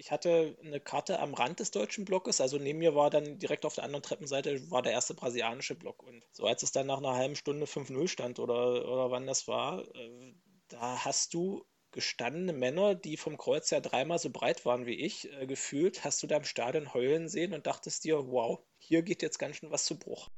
ich hatte eine Karte am Rand des deutschen Blockes, also neben mir war dann direkt auf der anderen Treppenseite war der erste brasilianische Block. Und so als es dann nach einer halben Stunde 5-0 stand oder, oder wann das war, äh, da hast du gestandene Männer, die vom Kreuz ja dreimal so breit waren wie ich, äh, gefühlt, hast du da im Stadion heulen sehen und dachtest dir, wow, hier geht jetzt ganz schön was zu Bruch.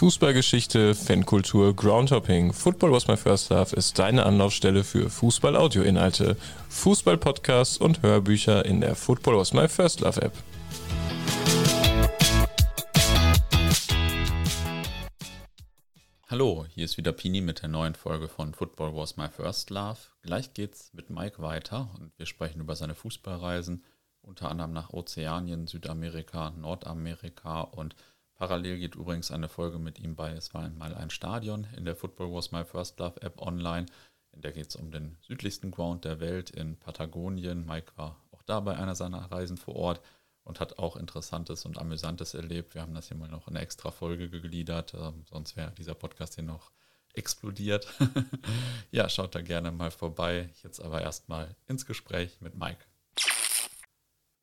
Fußballgeschichte, Fankultur, Groundhopping. Football was my first love ist deine Anlaufstelle für Fußball-Audio-Inhalte, Fußball-Podcasts und Hörbücher in der Football was my first love App. Hallo, hier ist wieder Pini mit der neuen Folge von Football was my first love. Gleich geht's mit Mike weiter und wir sprechen über seine Fußballreisen, unter anderem nach Ozeanien, Südamerika, Nordamerika und Parallel geht übrigens eine Folge mit ihm bei Es war einmal ein Stadion in der Football Was My First Love App online. In der geht es um den südlichsten Ground der Welt in Patagonien. Mike war auch da bei einer seiner Reisen vor Ort und hat auch Interessantes und Amüsantes erlebt. Wir haben das hier mal noch in eine extra Folge gegliedert, ähm, sonst wäre dieser Podcast hier noch explodiert. ja, schaut da gerne mal vorbei. Jetzt aber erstmal ins Gespräch mit Mike.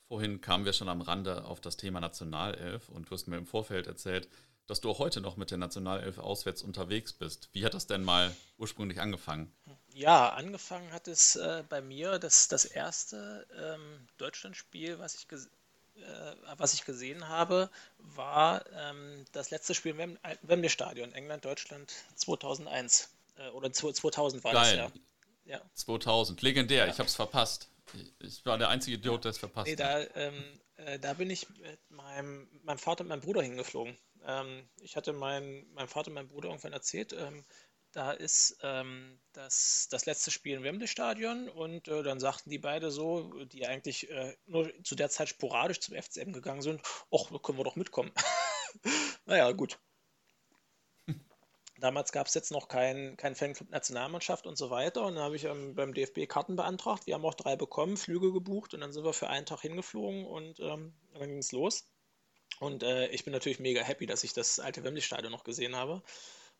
Vorhin kamen wir schon am Rande auf das Thema Nationalelf und du hast mir im Vorfeld erzählt, dass du auch heute noch mit der Nationalelf auswärts unterwegs bist. Wie hat das denn mal ursprünglich angefangen? Ja, angefangen hat es äh, bei mir das, das erste ähm, Deutschlandspiel, was ich, äh, was ich gesehen habe, war ähm, das letzte Spiel im Wem Wembley Stadion, England-Deutschland 2001. Äh, oder 2000 war Geil. das ja. ja. 2000, legendär, ja. ich habe es verpasst. Ich war der einzige Idiot, der es verpasst nee, hat. Da, ähm, äh, da bin ich mit meinem, meinem Vater und meinem Bruder hingeflogen. Ähm, ich hatte mein, meinem Vater und meinem Bruder irgendwann erzählt, ähm, da ist ähm, das, das letzte Spiel im Wembley-Stadion und äh, dann sagten die beide so, die eigentlich äh, nur zu der Zeit sporadisch zum FCM gegangen sind, ach, da können wir doch mitkommen. naja, gut. Damals gab es jetzt noch keinen kein Fanclub Nationalmannschaft und so weiter. Und dann habe ich ähm, beim DFB Karten beantragt. Wir haben auch drei bekommen, Flüge gebucht und dann sind wir für einen Tag hingeflogen und ähm, dann ging es los. Und äh, ich bin natürlich mega happy, dass ich das alte Wembley-Stadion noch gesehen habe.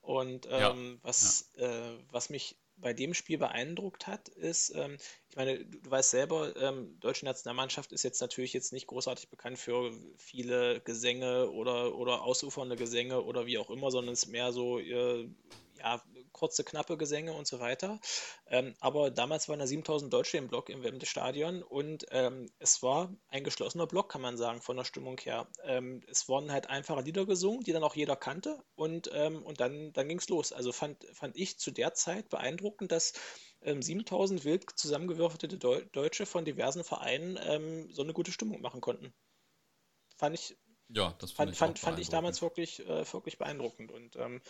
Und ähm, ja, was, ja. Äh, was mich bei dem Spiel beeindruckt hat, ist, ähm, ich meine, du, du weißt selber, ähm, deutsche Nationalmannschaft ist jetzt natürlich jetzt nicht großartig bekannt für viele Gesänge oder, oder ausufernde Gesänge oder wie auch immer, sondern es ist mehr so, äh, ja, kurze, knappe Gesänge und so weiter. Ähm, aber damals waren da 7000 Deutsche im Block im Wembley-Stadion und ähm, es war ein geschlossener Block, kann man sagen, von der Stimmung her. Ähm, es wurden halt einfache Lieder gesungen, die dann auch jeder kannte und, ähm, und dann, dann ging es los. Also fand, fand ich zu der Zeit beeindruckend, dass 7000 ähm, wild zusammengewürfelte Deu Deutsche von diversen Vereinen ähm, so eine gute Stimmung machen konnten. Fand ich ja, das fand, ich, fand, fand ich damals wirklich, äh, wirklich beeindruckend. Und ähm,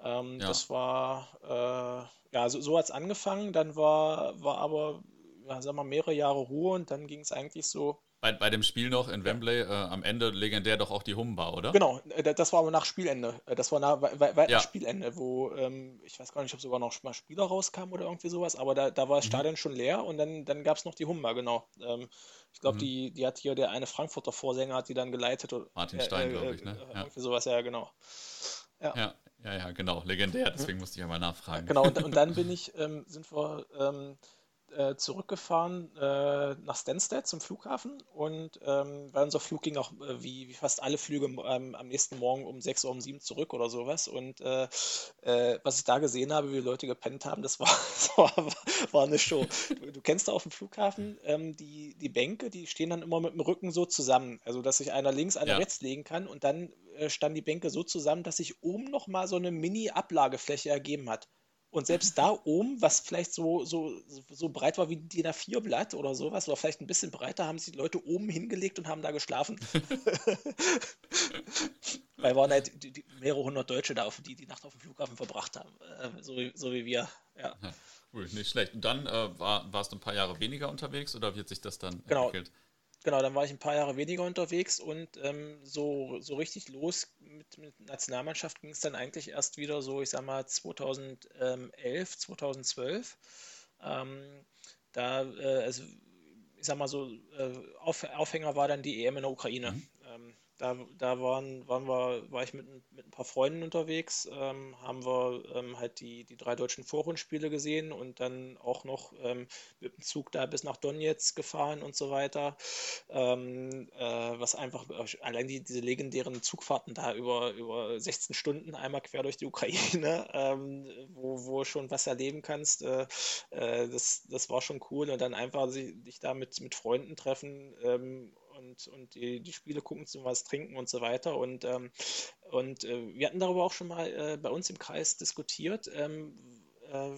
ähm, ja. das war, äh, ja, so, so hat es angefangen. Dann war, war aber, ja, sagen wir mal, mehrere Jahre Ruhe und dann ging es eigentlich so bei, bei dem Spiel noch in Wembley, äh, am Ende legendär doch auch die Humba, oder? Genau, äh, das war aber nach Spielende. Äh, das war nach, weit ja. Spielende, wo ähm, ich weiß gar nicht, ob sogar noch mal Spieler rauskamen oder irgendwie sowas, aber da, da war das mhm. Stadion schon leer und dann, dann gab es noch die Humba, genau. Ähm, ich glaube, mhm. die, die hat hier der eine Frankfurter Vorsänger hat die dann geleitet. Martin Stein, äh, glaube ich, ne? Ja. Irgendwie sowas, ja, genau. Ja. ja. Ja, ja, genau, legendär, deswegen musste ich einmal nachfragen. Genau, und, und dann bin ich, ähm, sind wir ähm, äh, zurückgefahren äh, nach Stansted zum Flughafen und ähm, weil unser Flug ging auch äh, wie, wie, fast alle Flüge ähm, am nächsten Morgen um 6 Uhr um 7 zurück oder sowas und äh, äh, was ich da gesehen habe, wie Leute gepennt haben, das war, das war, war eine Show. Du, du, kennst da auf dem Flughafen ähm, die, die Bänke, die stehen dann immer mit dem Rücken so zusammen, also dass sich einer links, einer ja. rechts legen kann und dann äh, standen die Bänke so zusammen, dass sich oben nochmal so eine Mini-Ablagefläche ergeben hat. Und selbst da oben, was vielleicht so, so, so breit war wie ein DIN A4-Blatt oder sowas, oder vielleicht ein bisschen breiter, haben sich die Leute oben hingelegt und haben da geschlafen. Weil waren halt die, die mehrere hundert Deutsche da, die die Nacht auf dem Flughafen verbracht haben. Äh, so, wie, so wie wir. Ja. Cool, nicht schlecht. Und dann äh, war, warst du ein paar Jahre weniger unterwegs oder wie hat sich das dann genau. entwickelt? Genau, dann war ich ein paar Jahre weniger unterwegs und ähm, so, so richtig los mit, mit Nationalmannschaft ging es dann eigentlich erst wieder so, ich sag mal, 2011, 2012. Ähm, da, äh, also, ich sag mal so, äh, Auf, Aufhänger war dann die EM in der Ukraine. Mhm. Ähm, da, da waren, waren wir, war ich mit, mit ein paar Freunden unterwegs, ähm, haben wir ähm, halt die, die drei deutschen Vorrundspiele gesehen und dann auch noch ähm, mit dem Zug da bis nach Donetsk gefahren und so weiter. Ähm, äh, was einfach, allein die, diese legendären Zugfahrten da über, über 16 Stunden einmal quer durch die Ukraine, ähm, wo, wo schon was erleben kannst, äh, äh, das, das war schon cool und dann einfach sich da mit, mit Freunden treffen ähm, und, und die, die Spiele gucken, zum was trinken und so weiter. Und, ähm, und äh, wir hatten darüber auch schon mal äh, bei uns im Kreis diskutiert. Ähm, äh,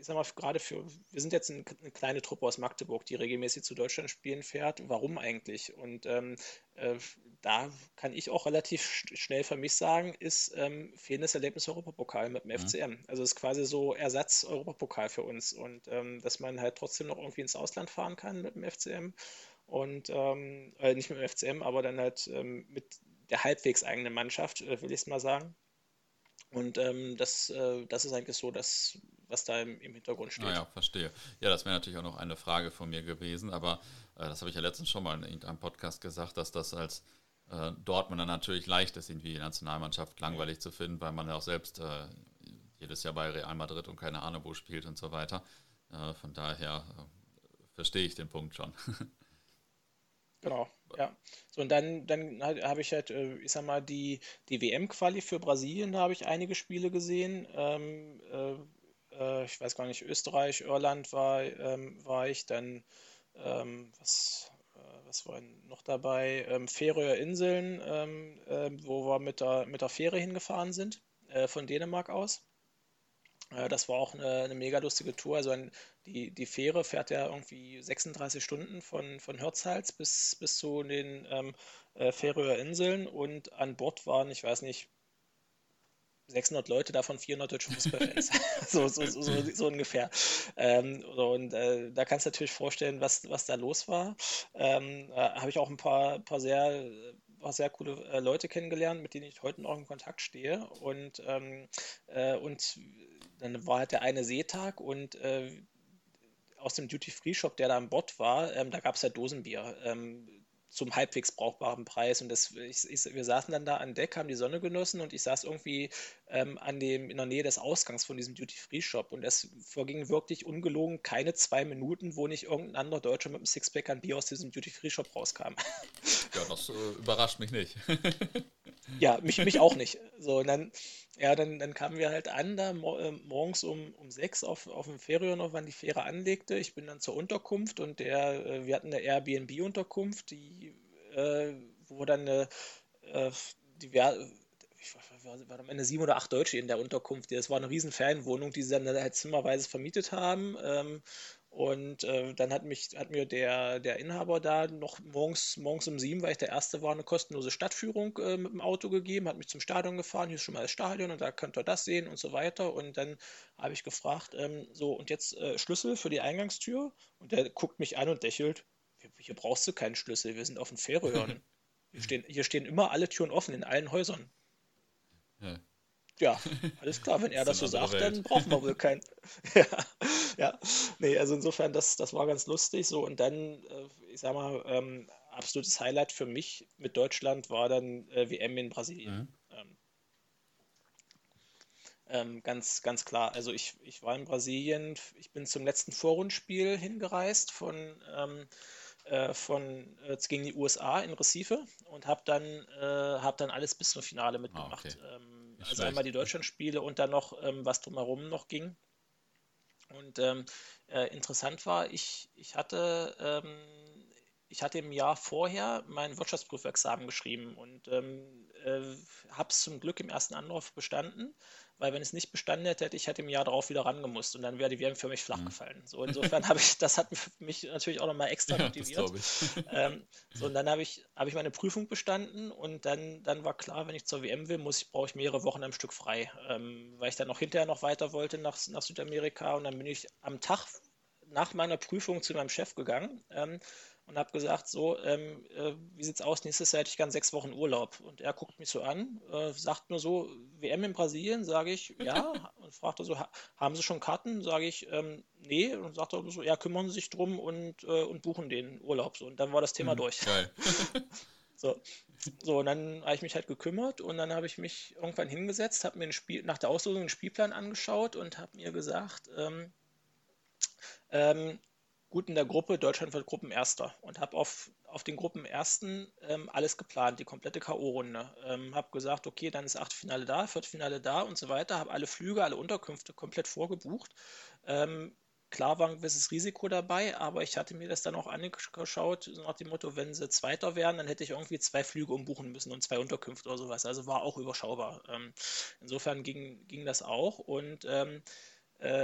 ich sag mal, gerade für, wir sind jetzt eine, eine, kleine Truppe aus Magdeburg, die regelmäßig zu Deutschland spielen fährt. Warum eigentlich? Und ähm, äh, da kann ich auch relativ schnell für mich sagen, ist ähm, fehlendes Erlebnis Europapokal mit dem mhm. FCM. Also ist quasi so Ersatz Europapokal für uns. Und ähm, dass man halt trotzdem noch irgendwie ins Ausland fahren kann mit dem FCM und ähm, äh, nicht mit dem FCM, aber dann halt ähm, mit der halbwegs eigenen Mannschaft, äh, will ich es mal sagen. Und ähm, das, äh, das ist eigentlich so das, was da im, im Hintergrund steht. Naja, verstehe. Ja, das wäre natürlich auch noch eine Frage von mir gewesen, aber äh, das habe ich ja letztens schon mal in irgendeinem Podcast gesagt, dass das als äh, Dortmunder natürlich leicht ist, irgendwie die Nationalmannschaft langweilig zu finden, weil man ja auch selbst äh, jedes Jahr bei Real Madrid und keine Ahnung wo spielt und so weiter. Von daher verstehe ich den Punkt schon. Genau, ja. So, und dann, dann habe ich halt, äh, ich sag mal, die, die WM-Quali für Brasilien, da habe ich einige Spiele gesehen. Ähm, äh, äh, ich weiß gar nicht, Österreich, Irland war, ähm, war ich, dann, ähm, was, äh, was war noch dabei? Ähm, Färöer Inseln, ähm, ähm, wo wir mit der, mit der Fähre hingefahren sind, äh, von Dänemark aus. Äh, das war auch eine, eine mega lustige Tour. Also ein, die, die Fähre fährt ja irgendwie 36 Stunden von, von Hirtshals bis, bis zu den ähm, äh, Färöer Inseln und an Bord waren, ich weiß nicht, 600 Leute, davon 400 deutsche Fußballfans. so, so, so, so, ungefähr. Ähm, und äh, da kannst du natürlich vorstellen, was, was da los war. Ähm, äh, Habe ich auch ein paar, paar sehr paar sehr coole äh, Leute kennengelernt, mit denen ich heute noch in Kontakt stehe. Und, ähm, äh, und dann war halt der eine Seetag und äh, aus dem Duty-Free-Shop, der da an Bord war, ähm, da gab es halt Dosenbier ähm, zum halbwegs brauchbaren Preis. Und das, ich, ich, wir saßen dann da an Deck, haben die Sonne genossen und ich saß irgendwie ähm, an dem, in der Nähe des Ausgangs von diesem Duty-Free-Shop. Und es verging wirklich ungelogen keine zwei Minuten, wo nicht irgendein anderer Deutscher mit einem Sixpack an Bier aus diesem Duty-Free-Shop rauskam. Ja, das äh, überrascht mich nicht. ja, mich, mich auch nicht. So, und dann, ja, dann, dann kamen wir halt an, da äh, morgens um, um sechs auf, auf dem Ferion noch, wann die Fähre anlegte. Ich bin dann zur Unterkunft und der, äh, wir hatten eine Airbnb-Unterkunft, die, äh, wo dann eine, äh, die, ich war, war am Ende sieben oder acht Deutsche in der Unterkunft. Das war eine riesen Ferienwohnung, die sie dann halt zimmerweise vermietet haben. Ähm, und äh, dann hat mich, hat mir der, der Inhaber da noch morgens, morgens um sieben, weil ich der Erste war, eine kostenlose Stadtführung äh, mit dem Auto gegeben, hat mich zum Stadion gefahren, hier ist schon mal das Stadion und da könnt ihr das sehen und so weiter. Und dann habe ich gefragt, ähm, so, und jetzt äh, Schlüssel für die Eingangstür? Und der guckt mich an und lächelt, hier, brauchst du keinen Schlüssel, wir sind auf dem Fährröhren. Hier stehen, hier stehen immer alle Türen offen in allen Häusern. Ja ja, alles klar, wenn er das so sagt, Welt. dann brauchen wir wohl keinen. ja, ja, nee, also insofern, das, das war ganz lustig so. Und dann, äh, ich sag mal, ähm, absolutes Highlight für mich mit Deutschland war dann äh, WM in Brasilien. Mhm. Ähm, ähm, ganz, ganz klar. Also ich, ich war in Brasilien, ich bin zum letzten Vorrundspiel hingereist von, ähm, äh, von äh, gegen die USA in Recife und habe dann, äh, hab dann alles bis zum Finale mitgemacht. Ah, okay. Ähm, also schlecht. einmal die Deutschlandspiele und dann noch, ähm, was drumherum noch ging. Und ähm, äh, interessant war, ich, ich hatte ähm, ich hatte im Jahr vorher mein Wirtschaftsprüfexamen geschrieben und ähm, äh, habe es zum Glück im ersten Anlauf bestanden weil wenn es nicht bestanden hätte, hätte ich halt im Jahr darauf wieder rangemusst und dann wäre die WM für mich flach mhm. gefallen. So insofern habe ich, das hat mich natürlich auch nochmal extra ja, motiviert. Ähm, so und dann habe ich, habe ich meine Prüfung bestanden und dann, dann war klar, wenn ich zur WM will, muss ich, brauche ich mehrere Wochen am Stück frei, ähm, weil ich dann noch hinterher noch weiter wollte nach, nach Südamerika und dann bin ich am Tag nach meiner Prüfung zu meinem Chef gegangen ähm, und habe gesagt, so, ähm, äh, wie sieht's aus, nächstes Jahr hätte ich gern sechs Wochen Urlaub. Und er guckt mich so an, äh, sagt nur so, WM in Brasilien, sage ich, ja. und fragt er so, haben Sie schon Karten? Sage ich, ähm, nee. Und sagt er so, ja, kümmern Sie sich drum und, äh, und buchen den Urlaub. So, und dann war das Thema mhm, durch. Geil. So. so, und dann habe ich mich halt gekümmert und dann habe ich mich irgendwann hingesetzt, habe mir ein Spiel, nach der Auslosung einen Spielplan angeschaut und habe mir gesagt, ähm, ähm, gut in der Gruppe, Deutschland wird Gruppenerster und habe auf, auf den Gruppenersten ähm, alles geplant, die komplette K.O.-Runde. Ähm, habe gesagt, okay, dann ist Achtelfinale da, Viertelfinale da und so weiter, habe alle Flüge, alle Unterkünfte komplett vorgebucht. Ähm, klar war ein gewisses Risiko dabei, aber ich hatte mir das dann auch angeschaut, nach dem Motto, wenn sie Zweiter wären, dann hätte ich irgendwie zwei Flüge umbuchen müssen und zwei Unterkünfte oder sowas. Also war auch überschaubar. Ähm, insofern ging, ging das auch und ähm, äh,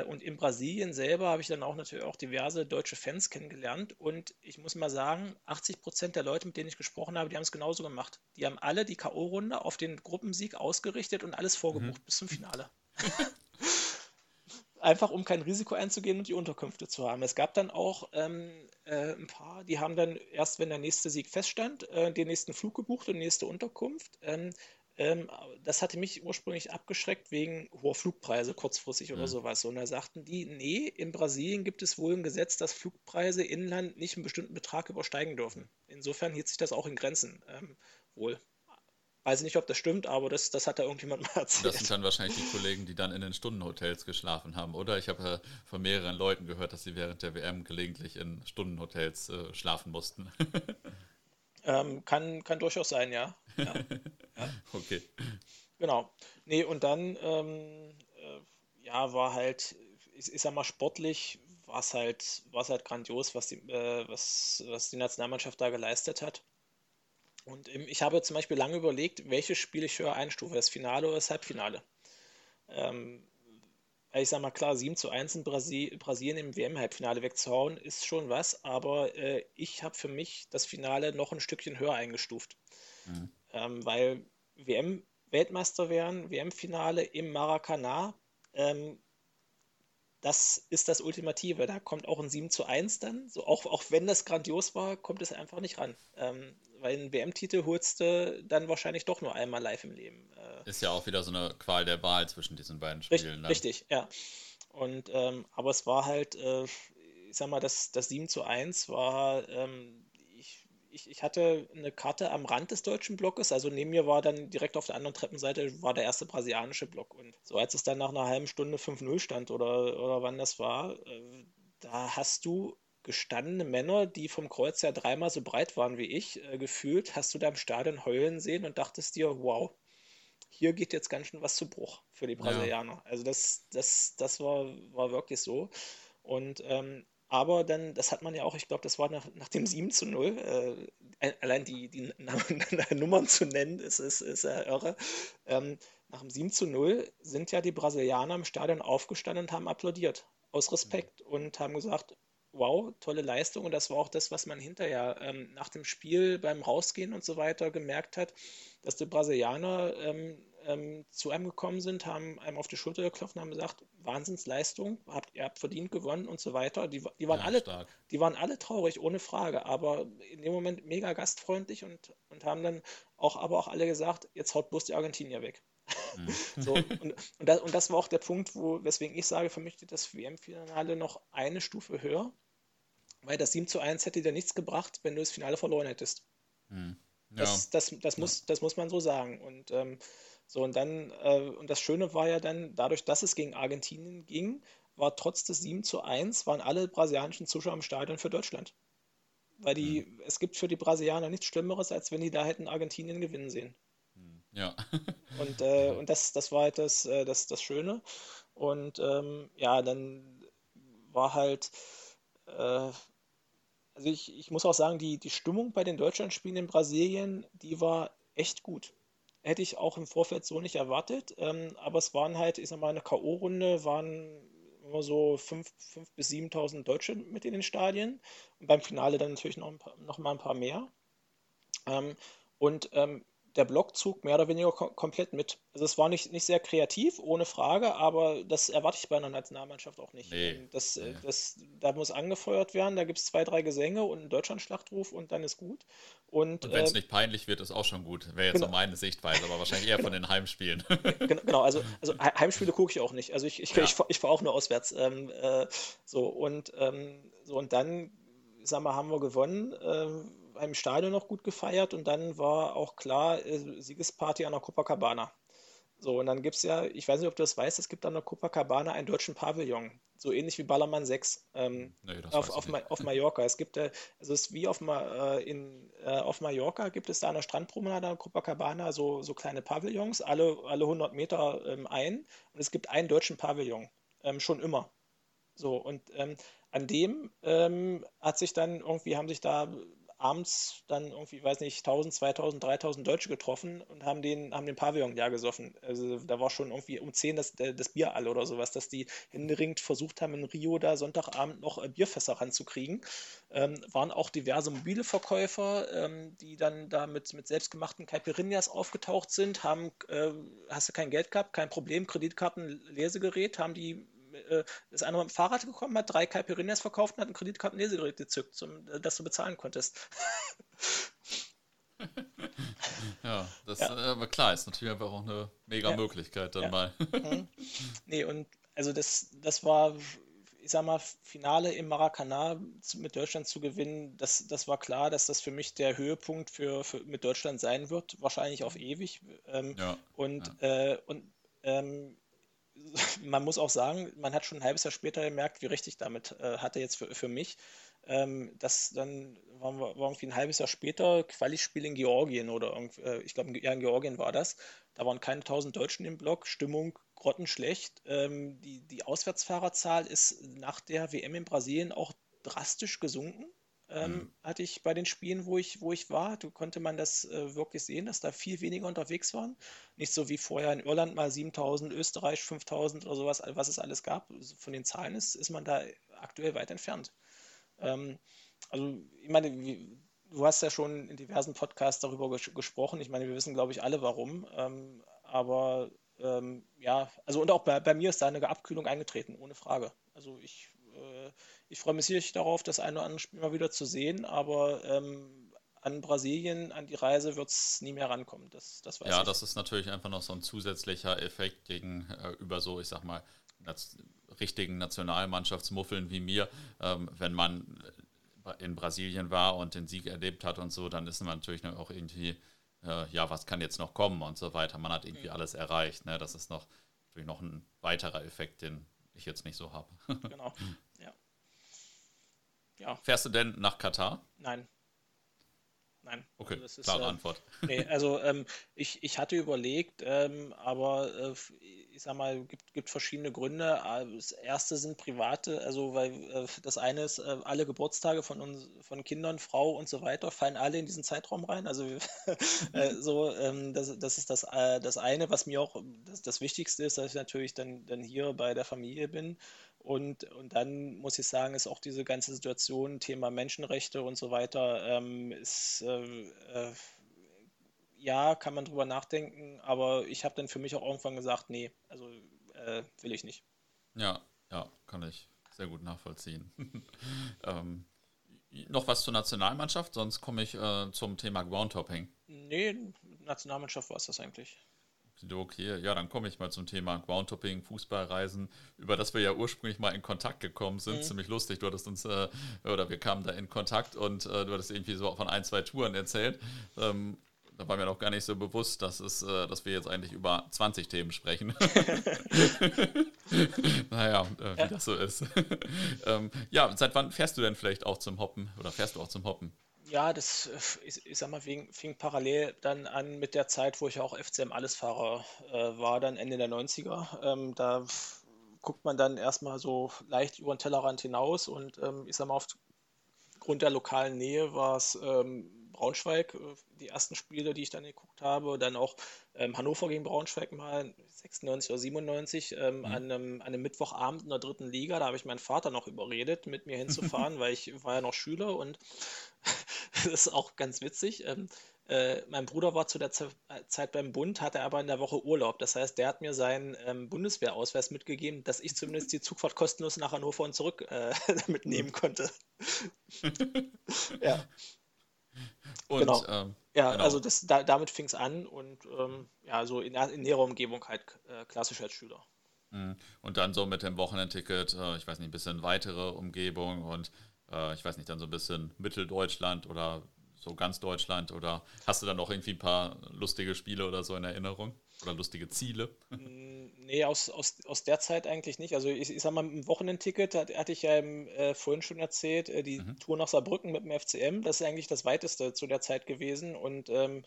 und in Brasilien selber habe ich dann auch natürlich auch diverse deutsche Fans kennengelernt. Und ich muss mal sagen, 80 Prozent der Leute, mit denen ich gesprochen habe, die haben es genauso gemacht. Die haben alle die K.O.-Runde auf den Gruppensieg ausgerichtet und alles vorgebucht mhm. bis zum Finale. Einfach um kein Risiko einzugehen und die Unterkünfte zu haben. Es gab dann auch ähm, äh, ein paar, die haben dann erst, wenn der nächste Sieg feststand, äh, den nächsten Flug gebucht und nächste Unterkunft. Ähm, ähm, das hatte mich ursprünglich abgeschreckt wegen hoher Flugpreise kurzfristig oder mhm. sowas. Und da sagten die, nee, in Brasilien gibt es wohl ein Gesetz, dass Flugpreise inland nicht einen bestimmten Betrag übersteigen dürfen. Insofern hielt sich das auch in Grenzen ähm, wohl. Weiß nicht, ob das stimmt, aber das, das hat da irgendjemand mal erzählt. Das sind dann wahrscheinlich die Kollegen, die dann in den Stundenhotels geschlafen haben, oder? Ich habe ja von mehreren Leuten gehört, dass sie während der WM gelegentlich in Stundenhotels äh, schlafen mussten. Ähm, kann, kann durchaus sein, ja. ja. ja. Okay. Genau. Nee, und dann, ähm, äh, ja, war halt, ich, ich sag mal, sportlich war es halt, war's halt grandios, was die, äh, was, was die Nationalmannschaft da geleistet hat. Und im, ich habe zum Beispiel lange überlegt, welches Spiel ich höher einstufe, das Finale oder das Halbfinale. Ähm, ich sag mal klar, 7 zu 1 in Brasi Brasilien im WM-Halbfinale wegzuhauen, ist schon was, aber äh, ich habe für mich das Finale noch ein Stückchen höher eingestuft. Mhm. Ähm, weil WM-Weltmeister werden, WM-Finale im Maracanã, ähm, das ist das Ultimative. Da kommt auch ein 7 zu 1 dann. So, auch, auch wenn das grandios war, kommt es einfach nicht ran. Ähm, weil einen WM-Titel holst du dann wahrscheinlich doch nur einmal live im Leben. Äh, ist ja auch wieder so eine Qual der Wahl zwischen diesen beiden Spielen. Ne? Richtig, richtig ja. Und, ähm, aber es war halt, äh, ich sag mal, das, das 7 zu 1 war, ähm, ich, ich, hatte eine Karte am Rand des deutschen Blockes, also neben mir war dann direkt auf der anderen Treppenseite war der erste brasilianische Block. Und so als es dann nach einer halben Stunde 5-0 stand oder, oder wann das war, äh, da hast du gestandene Männer, die vom Kreuz ja dreimal so breit waren wie ich, äh, gefühlt, hast du da im Stadion heulen sehen und dachtest dir, wow, hier geht jetzt ganz schön was zu Bruch für die Brasilianer. Ja. Also das, das, das war, war wirklich so. Und ähm, aber dann, das hat man ja auch, ich glaube, das war nach, nach dem 7 zu 0, äh, allein die, die Nummern zu nennen, ist, ist, ist ja irre. Ähm, nach dem 7 zu 0 sind ja die Brasilianer im Stadion aufgestanden und haben applaudiert. Aus Respekt mhm. und haben gesagt, wow, tolle Leistung. Und das war auch das, was man hinterher ähm, nach dem Spiel beim Rausgehen und so weiter gemerkt hat, dass die Brasilianer ähm, ähm, zu einem gekommen sind, haben einem auf die Schulter geklopft und haben gesagt, Wahnsinnsleistung, habt, ihr habt verdient gewonnen und so weiter. Die, die, waren, ja, alle, die waren alle traurig, ohne Frage, aber in dem Moment mega gastfreundlich und, und haben dann auch, aber auch alle gesagt, jetzt haut bloß die Argentinier weg. Mhm. so, und, und, das, und das war auch der Punkt, wo, weswegen ich sage, für mich steht das WM-Finale noch eine Stufe höher. Weil das 7 zu 1 hätte dir nichts gebracht, wenn du das Finale verloren hättest. Hm. Ja. Das, das, das, muss, ja. das muss man so sagen. Und ähm, so, und dann, äh, und das Schöne war ja dann, dadurch, dass es gegen Argentinien ging, war trotz des 7 zu 1, waren alle brasilianischen Zuschauer im Stadion für Deutschland. Weil die, hm. es gibt für die Brasilianer nichts Schlimmeres, als wenn die da hätten Argentinien gewinnen sehen. Hm. Ja. und äh, und das, das war halt das, äh, das, das Schöne. Und ähm, ja, dann war halt, äh, also ich, ich muss auch sagen, die, die Stimmung bei den Deutschlandspielen in Brasilien, die war echt gut. Hätte ich auch im Vorfeld so nicht erwartet. Ähm, aber es waren halt, ich sag mal, eine K.O.-Runde waren immer so 5.000 bis 7.000 Deutsche mit in den Stadien. Und beim Finale dann natürlich noch, ein paar, noch mal ein paar mehr. Ähm, und ähm, der Blockzug mehr oder weniger kom komplett mit. Also es war nicht, nicht sehr kreativ, ohne Frage, aber das erwarte ich bei einer Nationalmannschaft auch nicht. Nee, ähm, das, nee. das, da muss angefeuert werden, da gibt es zwei, drei Gesänge und einen Deutschlandschlachtruf und dann ist gut. Und, und wenn es äh, nicht peinlich wird, ist auch schon gut. Wäre jetzt genau. so meine Sichtweise, aber wahrscheinlich eher von den Heimspielen. genau, also, also Heimspiele gucke ich auch nicht. Also ich, ich, ja. ich, ich, fahre auch nur auswärts. Ähm, äh, so, und, ähm, so, und dann, sag mal, haben wir gewonnen. Ähm, im Stadion noch gut gefeiert und dann war auch klar, äh, Siegesparty an der Copacabana. So, und dann gibt es ja, ich weiß nicht, ob du das weißt, es gibt an der Copacabana einen deutschen Pavillon. So ähnlich wie Ballermann 6 ähm, nee, auf, auf, Ma auf, Mallorca. Es gibt, äh, also es ist wie auf, Ma äh, in, äh, auf Mallorca gibt es da an der Strandpromenade an Copacabana so, so kleine Pavillons, alle, alle 100 Meter ähm, ein. Und es gibt einen deutschen Pavillon, ähm, schon immer. So, und ähm, an dem ähm, hat sich dann irgendwie, haben sich da abends dann irgendwie, weiß nicht, 1000, 2000, 3000 Deutsche getroffen und haben den, haben den Pavillon ja gesoffen. Also da war schon irgendwie um 10 das, das Bier alle oder sowas, dass die händeringend versucht haben, in Rio da Sonntagabend noch äh, Bierfässer ranzukriegen. Ähm, waren auch diverse mobile Verkäufer, ähm, die dann da mit, mit selbstgemachten Caipirinhas aufgetaucht sind, haben, äh, hast du kein Geld gehabt, kein Problem, Kreditkarten, Lesegerät, haben die äh, ist einer mit dem Fahrrad gekommen, hat drei Caipirinhas verkauft und hat ein Kreditkartenlesegerät gezückt, zum, äh, das du bezahlen konntest. ja, das ja. Äh, aber klar, ist natürlich einfach auch eine mega ja. Möglichkeit dann ja. mal. Mhm. Nee, und also das, das war, ich sag mal, Finale im Maracanã mit Deutschland zu gewinnen, das, das war klar, dass das für mich der Höhepunkt für, für mit Deutschland sein wird, wahrscheinlich auf ewig. Ähm, ja. Und, Äh, und ähm, man muss auch sagen, man hat schon ein halbes Jahr später gemerkt, wie richtig damit äh, hatte jetzt für, für mich. Ähm, das dann waren war irgendwie ein halbes Jahr später Quali-Spiel in Georgien oder äh, ich glaube, ja, in Georgien war das. Da waren keine tausend Deutschen im Block, Stimmung grottenschlecht. Ähm, die, die Auswärtsfahrerzahl ist nach der WM in Brasilien auch drastisch gesunken ähm, mhm. hatte ich bei den Spielen, wo ich, wo ich war, da konnte man das äh, wirklich sehen, dass da viel weniger unterwegs waren. Nicht so wie vorher in Irland mal 7000, Österreich 5000 oder sowas, was es alles gab. Also von den Zahlen ist, ist man da aktuell weit entfernt. Ähm, also, ich meine, wie, du hast ja schon in diversen Podcasts darüber ges gesprochen. Ich meine, wir wissen, glaube ich, alle warum. Ähm, aber ähm, ja, also und auch bei, bei mir ist da eine Abkühlung eingetreten, ohne Frage. Also ich äh, ich freue mich sicherlich darauf, das eine oder andere Spiel mal wieder zu sehen, aber ähm, an Brasilien, an die Reise wird es nie mehr rankommen. Das, das weiß ja, ich. das ist natürlich einfach noch so ein zusätzlicher Effekt gegenüber äh, so, ich sag mal, richtigen Nationalmannschaftsmuffeln wie mir. Ähm, wenn man in Brasilien war und den Sieg erlebt hat und so, dann ist man natürlich auch irgendwie, äh, ja, was kann jetzt noch kommen und so weiter. Man hat irgendwie mhm. alles erreicht. Ne? Das ist noch natürlich noch ein weiterer Effekt, den ich jetzt nicht so habe. genau. Ja. Fährst du denn nach Katar? Nein. Nein. Okay, also klare äh, Antwort. Nee, also ähm, ich, ich hatte überlegt, ähm, aber äh, ich sag mal, gibt, gibt verschiedene Gründe. Das erste sind private, also weil äh, das eine ist, äh, alle Geburtstage von uns, von Kindern, Frau und so weiter fallen alle in diesen Zeitraum rein. Also äh, so, ähm, das, das ist das, das eine, was mir auch das, das Wichtigste ist, dass ich natürlich dann, dann hier bei der Familie bin. Und, und dann muss ich sagen, ist auch diese ganze Situation, Thema Menschenrechte und so weiter, ähm, ist äh, äh, ja, kann man drüber nachdenken, aber ich habe dann für mich auch irgendwann gesagt, nee, also äh, will ich nicht. Ja, ja, kann ich sehr gut nachvollziehen. ähm, noch was zur Nationalmannschaft, sonst komme ich äh, zum Thema Groundhopping. Nee, Nationalmannschaft war es das eigentlich. Okay, ja, dann komme ich mal zum Thema Groundtopping, Fußballreisen, über das wir ja ursprünglich mal in Kontakt gekommen sind. Mhm. Ziemlich lustig. Du hattest uns, äh, oder wir kamen da in Kontakt und äh, du hattest irgendwie so von ein, zwei Touren erzählt. Ähm, da war mir noch gar nicht so bewusst, dass, es, äh, dass wir jetzt eigentlich über 20 Themen sprechen. naja, äh, wie ja. das so ist. ähm, ja, seit wann fährst du denn vielleicht auch zum Hoppen oder fährst du auch zum Hoppen? Ja, das, ich, ich sag mal, fing, fing, parallel dann an mit der Zeit, wo ich auch FCM Allesfahrer äh, war, dann Ende der 90er. Ähm, da guckt man dann erstmal so leicht über den Tellerrand hinaus und ähm, ich sag mal, aufgrund der lokalen Nähe war es ähm, Braunschweig, äh, die ersten Spiele, die ich dann geguckt habe, dann auch ähm, Hannover gegen Braunschweig mal 96 oder 97 ähm, mhm. an, einem, an, einem, Mittwochabend in der dritten Liga. Da habe ich meinen Vater noch überredet, mit mir hinzufahren, weil ich war ja noch Schüler und das ist auch ganz witzig. Ähm, äh, mein Bruder war zu der Zeit beim Bund, hatte aber in der Woche Urlaub. Das heißt, der hat mir seinen ähm, Bundeswehrausweis mitgegeben, dass ich zumindest die Zugfahrt kostenlos nach Hannover und zurück äh, mitnehmen konnte. ja. Und, genau. Ähm, ja, genau. also das, da, damit fing es an und ähm, ja, so in, in näherer Umgebung halt äh, klassisch als Schüler. Mhm. Und dann so mit dem Wochenendticket, äh, ich weiß nicht, ein bisschen weitere Umgebung und äh, ich weiß nicht, dann so ein bisschen Mitteldeutschland oder so ganz Deutschland oder hast du dann noch irgendwie ein paar lustige Spiele oder so in Erinnerung? Oder lustige Ziele? Mm, nee, aus, aus, aus der Zeit eigentlich nicht. Also ich, ich sag mal, ein Wochenendticket hatte ich ja äh, vorhin schon erzählt, äh, die mhm. Tour nach Saarbrücken mit dem FCM, das ist eigentlich das weiteste zu der Zeit gewesen. Und ähm,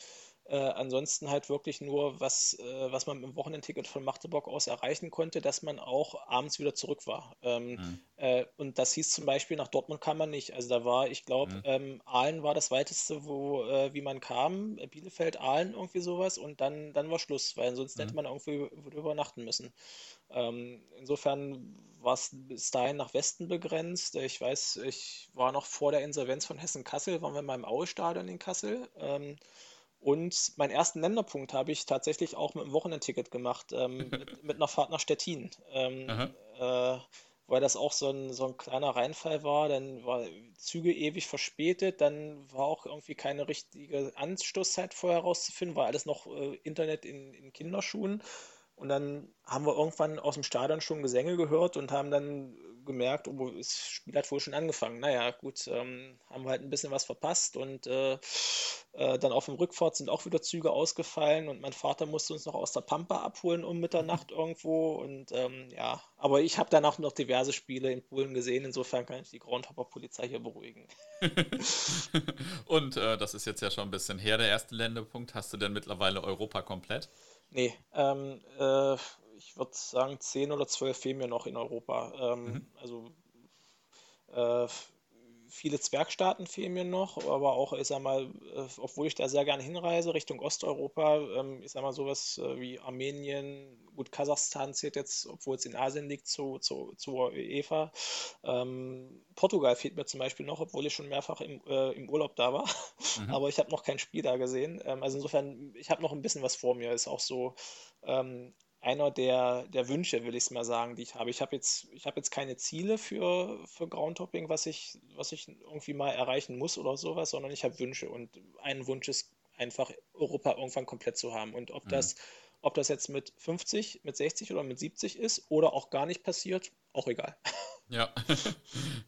äh, ansonsten halt wirklich nur, was, äh, was man mit dem Wochenendticket von Magdeburg aus erreichen konnte, dass man auch abends wieder zurück war. Ähm, mhm. äh, und das hieß zum Beispiel, nach Dortmund kam man nicht. Also da war, ich glaube, mhm. ähm, Aalen war das weiteste, wo, äh, wie man kam, Bielefeld, Aalen, irgendwie sowas und dann, dann war Schluss, weil ansonsten mhm. hätte man irgendwie übernachten müssen. Ähm, insofern war es bis dahin nach Westen begrenzt. Ich weiß, ich war noch vor der Insolvenz von Hessen-Kassel, waren wir mal im Aue-Stadion in Kassel. Ähm, und meinen ersten Länderpunkt habe ich tatsächlich auch mit einem Wochenendticket gemacht, ähm, mit, mit, einer Fahrt nach Stettin. Ähm, äh, weil das auch so ein, so ein kleiner Reinfall war. Dann war Züge ewig verspätet, dann war auch irgendwie keine richtige Anstoßzeit vorher rauszufinden, war alles noch äh, Internet in, in Kinderschuhen. Und dann haben wir irgendwann aus dem Stadion schon Gesänge gehört und haben dann gemerkt, oh, das Spiel hat wohl schon angefangen. Naja, gut, ähm, haben wir halt ein bisschen was verpasst und äh, äh, dann auf dem Rückfahrt sind auch wieder Züge ausgefallen und mein Vater musste uns noch aus der Pampa abholen um Mitternacht irgendwo und ähm, ja, aber ich habe danach noch diverse Spiele in Polen gesehen, insofern kann ich die Groundhopper Polizei hier beruhigen. und äh, das ist jetzt ja schon ein bisschen her, der erste Ländepunkt. Hast du denn mittlerweile Europa komplett? Nee, ähm, äh, ich würde sagen, zehn oder zwölf fehlen mir noch in Europa. Ähm, mhm. Also äh, viele Zwergstaaten fehlen mir noch, aber auch, ich sag mal, äh, obwohl ich da sehr gerne hinreise, Richtung Osteuropa, ähm, ich sag mal, sowas äh, wie Armenien, gut, Kasachstan zählt jetzt, obwohl es in Asien liegt, zu, zu, zur UEFA. Ähm, Portugal fehlt mir zum Beispiel noch, obwohl ich schon mehrfach im, äh, im Urlaub da war, mhm. aber ich habe noch kein Spiel da gesehen. Ähm, also insofern, ich habe noch ein bisschen was vor mir. Ist auch so, ähm, einer der, der Wünsche, will ich es mal sagen, die ich habe. Ich habe jetzt, ich habe jetzt keine Ziele für, für Groundtopping, was ich, was ich irgendwie mal erreichen muss oder sowas, sondern ich habe Wünsche. Und ein Wunsch ist einfach, Europa irgendwann komplett zu haben. Und ob mhm. das, ob das jetzt mit 50, mit 60 oder mit 70 ist oder auch gar nicht passiert, auch egal. Ja.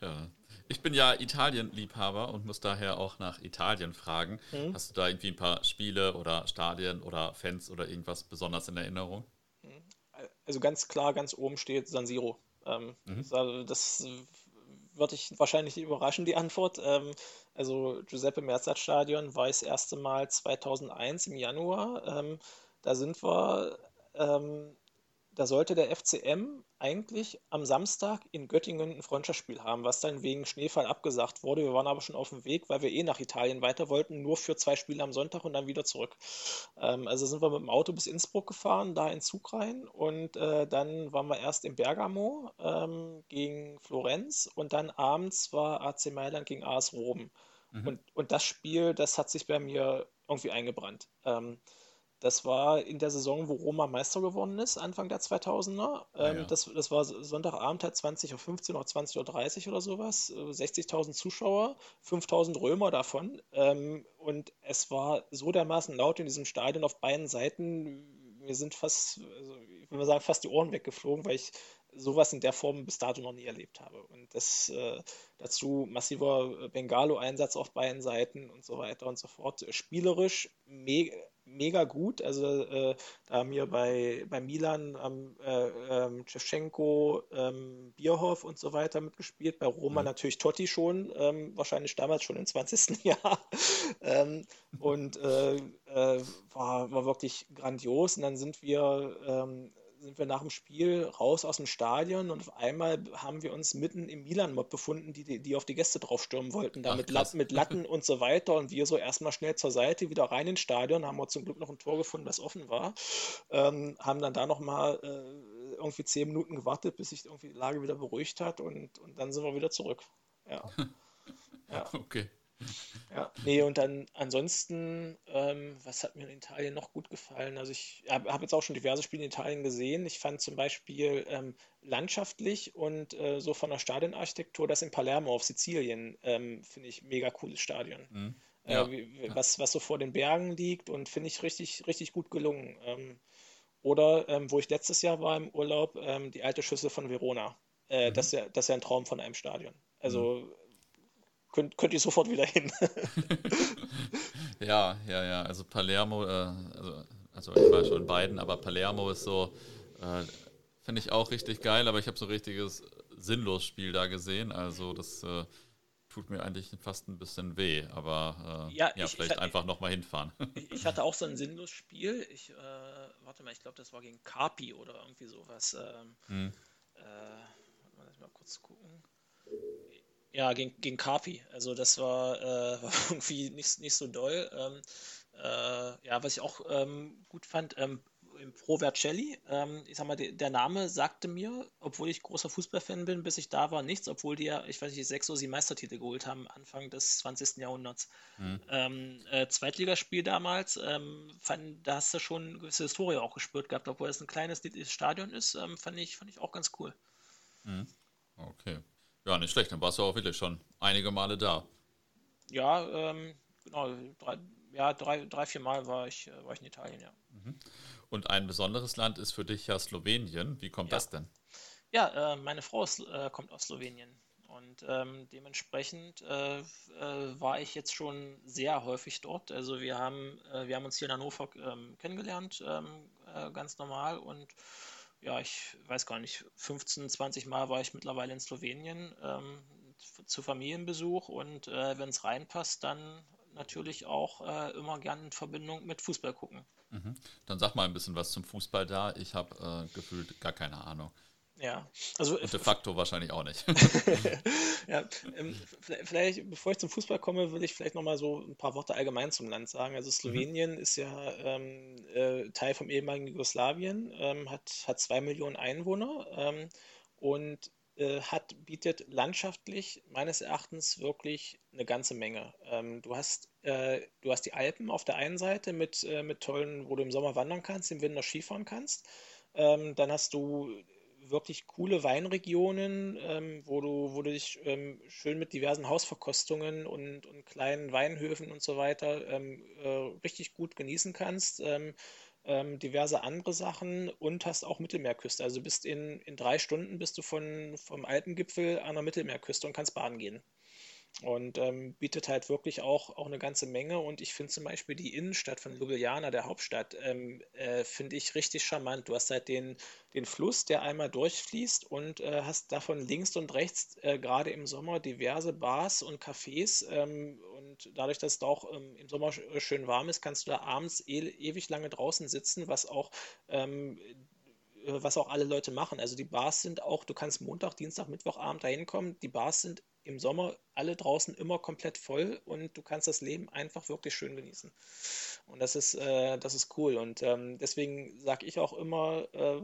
ja. Ich bin ja Italien-Liebhaber und muss daher auch nach Italien fragen. Mhm. Hast du da irgendwie ein paar Spiele oder Stadien oder Fans oder irgendwas besonders in Erinnerung? Also ganz klar, ganz oben steht San Siro. Ähm, mhm. Das würde ich wahrscheinlich überraschen, die Antwort. Ähm, also Giuseppe Merzat Stadion war das erste Mal 2001 im Januar. Ähm, da sind wir ähm, da sollte der FCM eigentlich am Samstag in Göttingen ein Freundschaftsspiel haben, was dann wegen Schneefall abgesagt wurde. Wir waren aber schon auf dem Weg, weil wir eh nach Italien weiter wollten, nur für zwei Spiele am Sonntag und dann wieder zurück. Ähm, also sind wir mit dem Auto bis Innsbruck gefahren, da in Zug rein und äh, dann waren wir erst in Bergamo ähm, gegen Florenz und dann abends war AC Mailand gegen AS Rom. Mhm. Und, und das Spiel, das hat sich bei mir irgendwie eingebrannt. Ähm, das war in der Saison, wo Roma Meister geworden ist, Anfang der 2000er. Ah, ähm, ja. das, das war Sonntagabend halt 20.15 Uhr oder 20.30 Uhr oder sowas. 60.000 äh, Zuschauer, 5.000 Römer davon. Ähm, und es war so dermaßen laut in diesem Stadion auf beiden Seiten. Wir sind fast, also ich will mal sagen, fast die Ohren weggeflogen, weil ich sowas in der Form bis dato noch nie erlebt habe. Und das äh, dazu massiver Bengalo-Einsatz auf beiden Seiten und so weiter und so fort. Spielerisch mega mega gut. Also äh, da haben wir bei, bei Milan ähm, äh, ähm, Shevchenko, ähm, Bierhoff und so weiter mitgespielt. Bei Roma mhm. natürlich Totti schon, ähm, wahrscheinlich damals schon im 20. Jahr. ähm, und äh, äh, war, war wirklich grandios. Und dann sind wir ähm, sind wir nach dem Spiel raus aus dem Stadion und auf einmal haben wir uns mitten im Milan-Mob befunden, die, die auf die Gäste draufstürmen wollten, da Ach, mit, Lat mit, Latten und so weiter und wir so erstmal schnell zur Seite, wieder rein ins Stadion, haben wir zum Glück noch ein Tor gefunden, das offen war, ähm, haben dann da nochmal äh, irgendwie zehn Minuten gewartet, bis sich irgendwie die Lage wieder beruhigt hat und, und dann sind wir wieder zurück. Ja. ja. Okay. Ja, nee, und dann ansonsten, ähm, was hat mir in Italien noch gut gefallen? Also ich habe hab jetzt auch schon diverse Spiele in Italien gesehen. Ich fand zum Beispiel ähm, landschaftlich und äh, so von der Stadionarchitektur das in Palermo auf Sizilien, ähm, finde ich mega cooles Stadion. Mhm. Äh, ja. Äh, wie, was, was so vor den Bergen liegt und finde ich richtig, richtig gut gelungen. Ähm, oder ähm, wo ich letztes Jahr war im Urlaub, ähm, die alte Schüssel von Verona. Äh, mhm. das, ist ja, das ist ja ein Traum von einem Stadion. Also mhm könnte könnt ich sofort wieder hin. ja, ja, ja. Also Palermo, äh, also, also ich war schon in beiden, aber Palermo ist so, äh, finde ich auch richtig geil, aber ich habe so ein richtiges sinnlos Spiel da gesehen. Also das äh, tut mir eigentlich fast ein bisschen weh, aber äh, ja, ja ich, vielleicht ich, einfach nochmal hinfahren. Ich hatte auch so ein sinnlos Spiel. Ich, äh, warte mal, ich glaube, das war gegen Carpi oder irgendwie sowas. Ähm, hm. äh, mal, mal kurz gucken. Ja, gegen, gegen Carpi. Also das war, äh, war irgendwie nicht, nicht so doll. Ähm, äh, ja, was ich auch ähm, gut fand, ähm, im Pro Vercelli. Ähm, ich sag mal, der, der, Name sagte mir, obwohl ich großer Fußballfan bin, bis ich da war, nichts, obwohl die ja, ich weiß nicht, sechs oder sieben Meistertitel geholt haben, Anfang des 20. Jahrhunderts. Mhm. Ähm, äh, Zweitligaspiel damals, ähm, fand, da hast du schon eine gewisse Historie auch gespürt gehabt, obwohl es ein kleines Stadion ist, fand, ich, fand ich auch ganz cool. Mhm. Okay. Ja, nicht schlecht, dann warst du auch wirklich schon einige Male da. Ja, ähm, genau, drei, ja, drei, drei, vier Mal war ich, äh, war ich in Italien, ja. Mhm. Und ein besonderes Land ist für dich ja Slowenien. Wie kommt ja. das denn? Ja, äh, meine Frau ist, äh, kommt aus Slowenien. Und ähm, dementsprechend äh, äh war ich jetzt schon sehr häufig dort. Also wir haben, äh, wir haben uns hier in Hannover ähm, kennengelernt, ähm, äh, ganz normal. Und ja, ich weiß gar nicht, 15, 20 Mal war ich mittlerweile in Slowenien ähm, zu Familienbesuch. Und wenn es reinpasst, dann natürlich auch immer gern in Verbindung mit Fußball gucken. Mhm. Dann sag mal ein bisschen was zum Fußball da. Ich habe äh, gefühlt gar keine Ahnung. Ja, also. Und de facto wahrscheinlich auch nicht. ja, ähm, vielleicht, bevor ich zum Fußball komme, will ich vielleicht nochmal so ein paar Worte allgemein zum Land sagen. Also, Slowenien mhm. ist ja ähm, äh, Teil vom ehemaligen Jugoslawien, ähm, hat, hat zwei Millionen Einwohner ähm, und äh, hat, bietet landschaftlich meines Erachtens wirklich eine ganze Menge. Ähm, du, hast, äh, du hast die Alpen auf der einen Seite mit, äh, mit tollen, wo du im Sommer wandern kannst, im Winter Skifahren kannst. Ähm, dann hast du wirklich coole Weinregionen, ähm, wo, du, wo du dich ähm, schön mit diversen Hausverkostungen und, und kleinen Weinhöfen und so weiter ähm, äh, richtig gut genießen kannst. Ähm, ähm, diverse andere Sachen und hast auch Mittelmeerküste. Also bist in, in drei Stunden bist du von, vom Alpengipfel an der Mittelmeerküste und kannst baden gehen. Und ähm, bietet halt wirklich auch, auch eine ganze Menge. Und ich finde zum Beispiel die Innenstadt von Ljubljana, der Hauptstadt, ähm, äh, finde ich richtig charmant. Du hast halt den, den Fluss, der einmal durchfließt und äh, hast davon links und rechts äh, gerade im Sommer diverse Bars und Cafés. Ähm, und dadurch, dass es da auch ähm, im Sommer schön warm ist, kannst du da abends e ewig lange draußen sitzen, was auch ähm, äh, was auch alle Leute machen. Also die Bars sind auch, du kannst Montag, Dienstag, Mittwochabend dahin kommen. Die Bars sind im Sommer alle draußen immer komplett voll und du kannst das Leben einfach wirklich schön genießen. Und das ist, äh, das ist cool. Und ähm, deswegen sage ich auch immer, äh,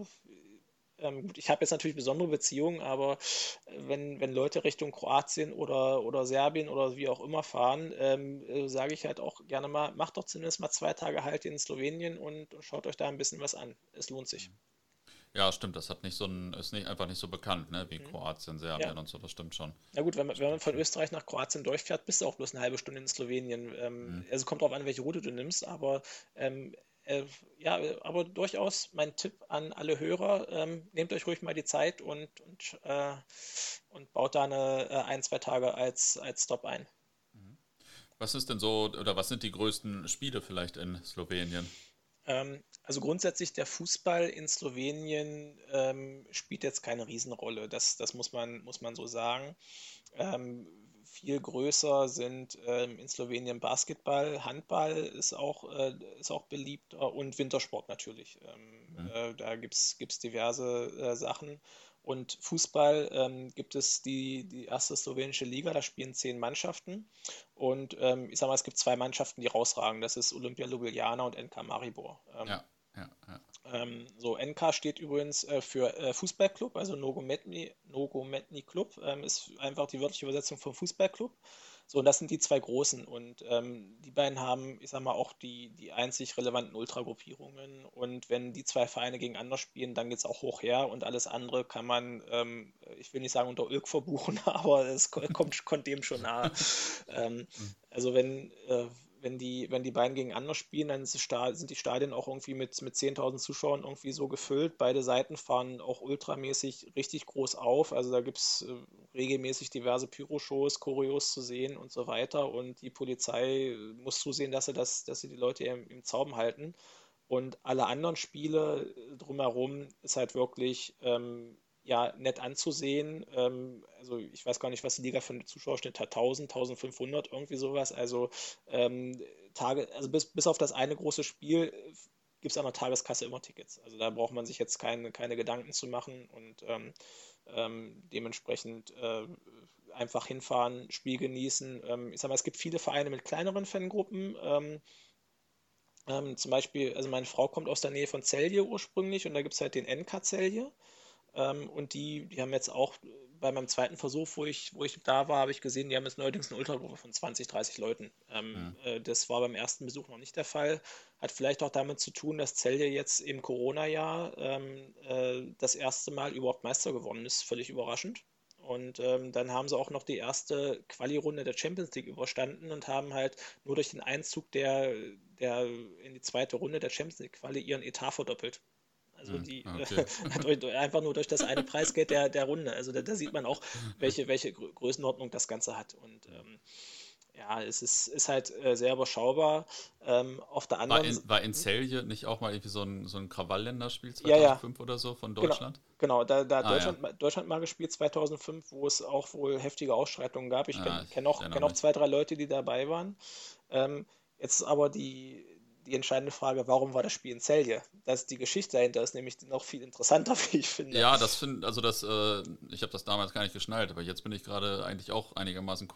ähm, ich habe jetzt natürlich besondere Beziehungen, aber äh, wenn, wenn Leute Richtung Kroatien oder, oder Serbien oder wie auch immer fahren, ähm, äh, sage ich halt auch gerne mal, macht doch zumindest mal zwei Tage halt in Slowenien und, und schaut euch da ein bisschen was an. Es lohnt sich. Mhm. Ja, stimmt, das hat nicht so ein, ist nicht einfach nicht so bekannt, ne, wie mhm. Kroatien, Serbien ja. und so, das stimmt schon. Na gut, wenn man, wenn man von Österreich nach Kroatien durchfährt, bist du auch bloß eine halbe Stunde in Slowenien. Ähm, mhm. Also kommt drauf an, welche Route du nimmst, aber ähm, äh, ja, aber durchaus mein Tipp an alle Hörer, ähm, nehmt euch ruhig mal die Zeit und, und, äh, und baut da eine äh, ein, zwei Tage als, als Stop ein. Mhm. Was ist denn so, oder was sind die größten Spiele vielleicht in Slowenien? Ähm, also grundsätzlich der Fußball in Slowenien ähm, spielt jetzt keine Riesenrolle. Das, das muss, man, muss man so sagen. Ähm, viel größer sind ähm, in Slowenien Basketball, Handball ist auch, äh, ist auch beliebt und Wintersport natürlich. Ähm, mhm. Äh, da gibt es diverse äh, Sachen. Und Fußball ähm, gibt es die, die erste slowenische Liga, da spielen zehn Mannschaften. Und ähm, ich sage mal, es gibt zwei Mannschaften, die rausragen. Das ist Olympia Ljubljana und NK Maribor. Ähm, ja, ja, ja. Ähm, so, NK steht übrigens äh, für äh, Fußballclub, also Nogometni, Nogometni Club, ähm, ist einfach die wörtliche Übersetzung vom Fußballclub. So, und das sind die zwei großen. Und ähm, die beiden haben, ich sag mal, auch die, die einzig relevanten Ultragruppierungen. Und wenn die zwei Vereine gegeneinander spielen, dann geht es auch hoch her und alles andere kann man, ähm, ich will nicht sagen unter Ölk verbuchen, aber es kommt, kommt dem schon nahe. ähm, also wenn, äh, wenn die, wenn die beiden gegeneinander spielen, dann sind die Stadien auch irgendwie mit, mit 10.000 Zuschauern irgendwie so gefüllt. Beide Seiten fahren auch ultramäßig richtig groß auf. Also da gibt es äh, regelmäßig diverse Pyro-Shows, Choreos zu sehen und so weiter. Und die Polizei muss zusehen, dass sie, das, dass sie die Leute im, im Zaum halten. Und alle anderen Spiele drumherum ist halt wirklich ähm, ja, nett anzusehen. Ähm, also ich weiß gar nicht, was die Liga für einen Zuschauerschnitt hat, 1000, 1500, irgendwie sowas. Also ähm, Tage, also bis, bis auf das eine große Spiel gibt es an der Tageskasse immer Tickets. Also da braucht man sich jetzt keine, keine Gedanken zu machen und ähm, ähm dementsprechend äh, einfach hinfahren, Spiel genießen. Ähm, ich sag mal, es gibt viele Vereine mit kleineren Fangruppen. Ähm, zum Beispiel, also meine Frau kommt aus der Nähe von Celje ursprünglich und da gibt es halt den NK Celje. Ähm, und die, die haben jetzt auch bei meinem zweiten Versuch, wo ich, wo ich da war, habe ich gesehen, die haben jetzt neuerdings eine Ultragruppe von 20, 30 Leuten. Ähm, mhm. äh, das war beim ersten Besuch noch nicht der Fall. Hat vielleicht auch damit zu tun, dass Celje jetzt im Corona-Jahr ähm, äh, das erste Mal überhaupt Meister geworden ist. Völlig überraschend. Und ähm, dann haben sie auch noch die erste Quali-Runde der Champions League überstanden und haben halt nur durch den Einzug der, der in die zweite Runde der Champions League Quali ihren Etat verdoppelt. Also hm, die okay. einfach nur durch das eine Preisgeld der, der Runde. Also da, da sieht man auch, welche, welche Größenordnung das Ganze hat. Und ähm, ja, es ist, ist halt äh, sehr überschaubar. Ähm, auf der anderen war in, war in Celje nicht auch mal irgendwie so ein, so ein Krawallländerspiel 2005 ja, ja. oder so von genau, Deutschland? Genau, genau da, da ah, Deutschland, ja. Deutschland mal gespielt 2005, wo es auch wohl heftige Ausschreitungen gab. Ich kenne kenn auch, kenn auch zwei, drei Leute, die dabei waren. Ähm, jetzt aber die, die entscheidende Frage, warum war das Spiel in Celje? Das die Geschichte dahinter ist nämlich noch viel interessanter, wie ich finde. Ja, das finde, also das, äh, ich habe das damals gar nicht geschnallt, aber jetzt bin ich gerade eigentlich auch einigermaßen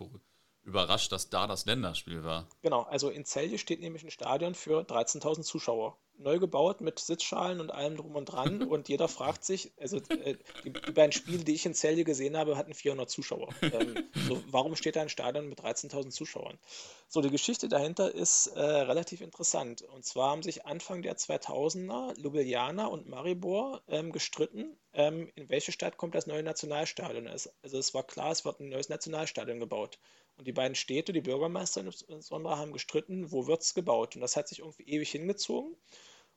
überrascht, dass da das Länderspiel war. Genau, also in Celje steht nämlich ein Stadion für 13.000 Zuschauer. Neu gebaut mit Sitzschalen und allem drum und dran und jeder fragt sich, also äh, die, die, beiden Spiele, die ich in Celje gesehen habe, hatten 400 Zuschauer. Ähm, so, warum steht da ein Stadion mit 13.000 Zuschauern? So, die Geschichte dahinter ist äh, relativ interessant. Und zwar haben sich Anfang der 2000er Ljubljana und Maribor ähm, gestritten, ähm, in welche Stadt kommt das neue Nationalstadion. Also es war klar, es wird ein neues Nationalstadion gebaut. Und die beiden Städte, die Bürgermeister insbesondere, haben gestritten, wo wird es gebaut. Und das hat sich irgendwie ewig hingezogen.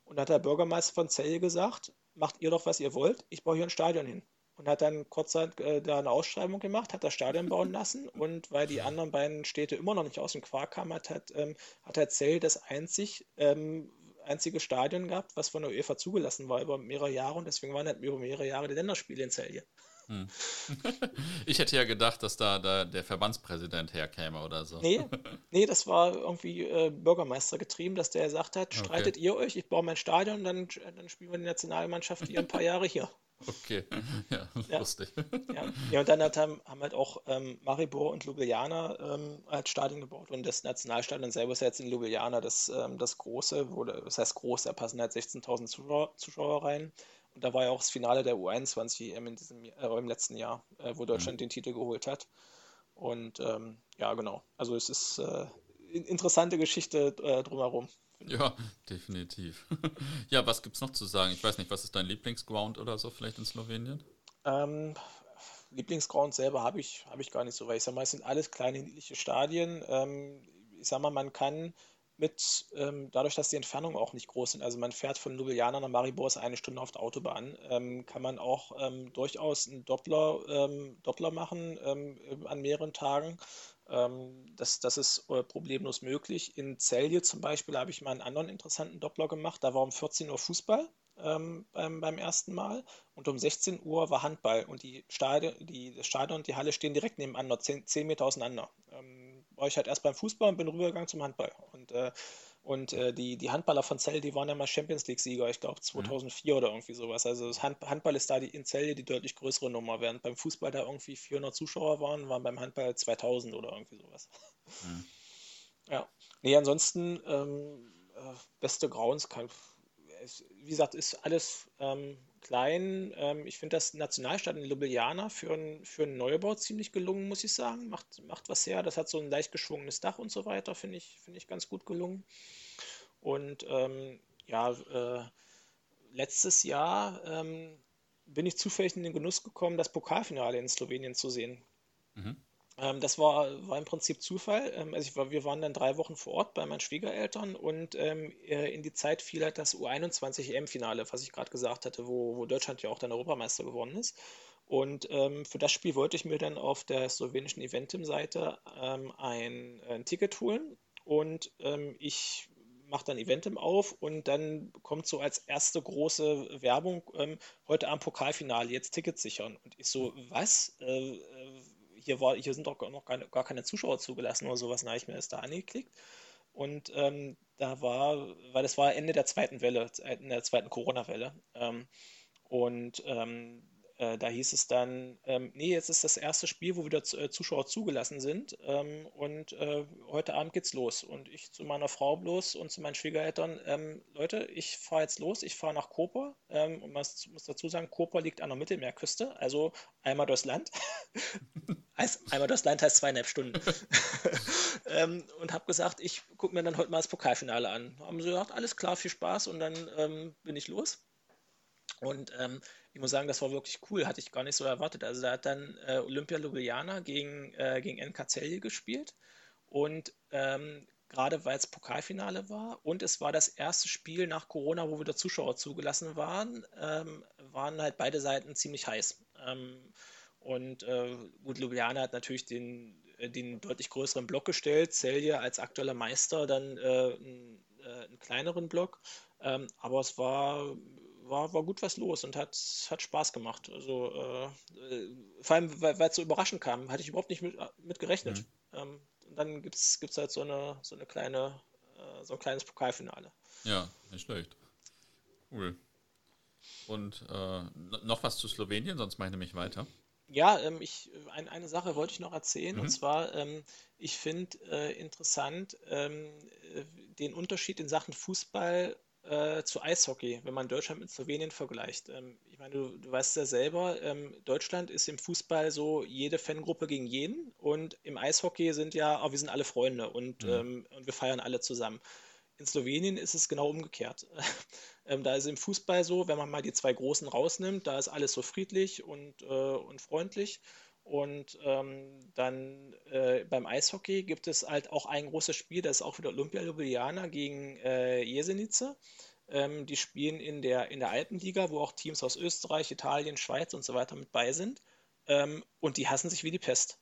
Und hat der Bürgermeister von Celle gesagt, macht ihr doch, was ihr wollt, ich baue hier ein Stadion hin. Und hat dann kurzzeit äh, da eine Ausschreibung gemacht, hat das Stadion bauen lassen. Und weil die anderen beiden Städte immer noch nicht aus dem Quark kamen, hat, hat, ähm, hat der Zell das einzig, ähm, einzige Stadion gehabt, was von der UEFA zugelassen war über mehrere Jahre. Und deswegen waren halt über mehrere Jahre die Länderspiele in Celje. Hm. Ich hätte ja gedacht, dass da, da der Verbandspräsident herkäme oder so. Nee, nee das war irgendwie äh, Bürgermeister getrieben, dass der gesagt hat, streitet okay. ihr euch, ich baue mein Stadion, dann, dann spielen wir die Nationalmannschaft hier ein paar Jahre hier. Okay, ja, ja. lustig. Ja. ja, und dann hat, haben, haben halt auch ähm, Maribor und Ljubljana ähm, als Stadion gebaut und das Nationalstadion selber ist jetzt in Ljubljana das, ähm, das große, wo, das heißt groß, da passen halt 16.000 Zuschauer, Zuschauer rein. Und da war ja auch das Finale der U21 EM in diesem, äh, im letzten Jahr, äh, wo Deutschland mhm. den Titel geholt hat. Und ähm, ja, genau. Also es ist äh, interessante Geschichte äh, drumherum. Ja, definitiv. ja, was gibt es noch zu sagen? Ich weiß nicht, was ist dein Lieblingsground oder so vielleicht in Slowenien? Ähm, Lieblingsground selber habe ich, hab ich gar nicht so, weil ich sage mal, es sind alles kleine, niedliche Stadien. Ähm, ich sage mal, man kann mit, ähm, dadurch, dass die Entfernungen auch nicht groß sind, also man fährt von Ljubljana nach Maribor ist eine Stunde auf der Autobahn, ähm, kann man auch ähm, durchaus einen Doppler, ähm, Doppler machen ähm, an mehreren Tagen. Ähm, das, das ist äh, problemlos möglich. In Celje zum Beispiel habe ich mal einen anderen interessanten Doppler gemacht. Da war um 14 Uhr Fußball beim, beim ersten Mal und um 16 Uhr war Handball und die Stadion, die, das Stadion und die Halle stehen direkt nebeneinander, 10, 10 Meter auseinander war ich halt erst beim Fußball und bin rübergegangen zum Handball. Und, äh, und äh, die, die Handballer von Zell, die waren ja mal Champions League-Sieger, ich glaube 2004 mhm. oder irgendwie sowas. Also das Hand, Handball ist da die, in Zell die deutlich größere Nummer, während beim Fußball da irgendwie 400 Zuschauer waren, waren beim Handball 2000 oder irgendwie sowas. Mhm. Ja. Nee, ansonsten ähm, äh, beste Grauens kann, wie gesagt, ist alles ähm, klein. Ähm, ich finde das Nationalstadion in Ljubljana für, ein, für einen Neubau ziemlich gelungen, muss ich sagen. Macht, macht was her. Das hat so ein leicht geschwungenes Dach und so weiter, finde ich, find ich ganz gut gelungen. Und ähm, ja, äh, letztes Jahr ähm, bin ich zufällig in den Genuss gekommen, das Pokalfinale in Slowenien zu sehen. Mhm. Ähm, das war, war im Prinzip Zufall. Ähm, also ich war, wir waren dann drei Wochen vor Ort bei meinen Schwiegereltern und ähm, äh, in die Zeit fiel halt das U21 EM-Finale, was ich gerade gesagt hatte, wo, wo Deutschland ja auch dann Europameister geworden ist. Und ähm, für das Spiel wollte ich mir dann auf der slowenischen Eventim-Seite ähm, ein, ein, Ticket holen. Und ähm, ich mache dann Eventim auf und dann kommt so als erste große Werbung ähm, heute am Pokalfinale jetzt Tickets sichern. Und ich so, was? Äh, äh, hier, war, hier sind doch noch keine, gar keine Zuschauer zugelassen oder sowas. Da habe ich mir das da angeklickt. Und ähm, da war, weil das war Ende der zweiten Welle, in der zweiten Corona-Welle. Ähm, und ähm, äh, da hieß es dann, ähm, nee, jetzt ist das erste Spiel, wo wieder äh, Zuschauer zugelassen sind ähm, und äh, heute Abend geht's los. Und ich zu meiner Frau bloß und zu meinen Schwiegereltern, ähm, Leute, ich fahre jetzt los, ich fahre nach Koper ähm, und man muss dazu sagen, Koper liegt an der Mittelmeerküste, also einmal durchs Land. einmal durchs Land heißt zweieinhalb Stunden. ähm, und habe gesagt, ich gucke mir dann heute mal das Pokalfinale an. Haben sie gesagt, alles klar, viel Spaß und dann ähm, bin ich los. Und ähm, ich muss sagen, das war wirklich cool, hatte ich gar nicht so erwartet. Also da hat dann äh, Olympia Ljubljana gegen, äh, gegen NK Celje gespielt und ähm, gerade weil es Pokalfinale war und es war das erste Spiel nach Corona, wo wieder Zuschauer zugelassen waren, ähm, waren halt beide Seiten ziemlich heiß. Ähm, und äh, gut, Ljubljana hat natürlich den, äh, den deutlich größeren Block gestellt, Celje als aktueller Meister dann äh, einen, äh, einen kleineren Block. Ähm, aber es war war, war gut was los und hat, hat Spaß gemacht. Also äh, vor allem, weil es so überraschend kam, hatte ich überhaupt nicht mit, mit gerechnet. Mhm. Ähm, und dann gibt es halt so eine, so eine kleine, äh, so ein kleines Pokalfinale. Ja, nicht schlecht. Cool. Und äh, noch was zu Slowenien, sonst mache ich nämlich weiter. Ja, ähm, ich, ein, eine Sache wollte ich noch erzählen, mhm. und zwar, ähm, ich finde äh, interessant ähm, äh, den Unterschied in Sachen Fußball äh, zu Eishockey, wenn man Deutschland mit Slowenien vergleicht. Ähm, ich meine, du, du weißt ja selber, ähm, Deutschland ist im Fußball so jede Fangruppe gegen jeden und im Eishockey sind ja, oh, wir sind alle Freunde und, mhm. ähm, und wir feiern alle zusammen. In Slowenien ist es genau umgekehrt. ähm, da ist im Fußball so, wenn man mal die zwei Großen rausnimmt, da ist alles so friedlich und, äh, und freundlich. Und ähm, dann äh, beim Eishockey gibt es halt auch ein großes Spiel, das ist auch wieder Olympia Ljubljana gegen äh, Jesenice. Ähm, die spielen in der, in der Alpenliga, wo auch Teams aus Österreich, Italien, Schweiz und so weiter mit bei sind. Ähm, und die hassen sich wie die Pest.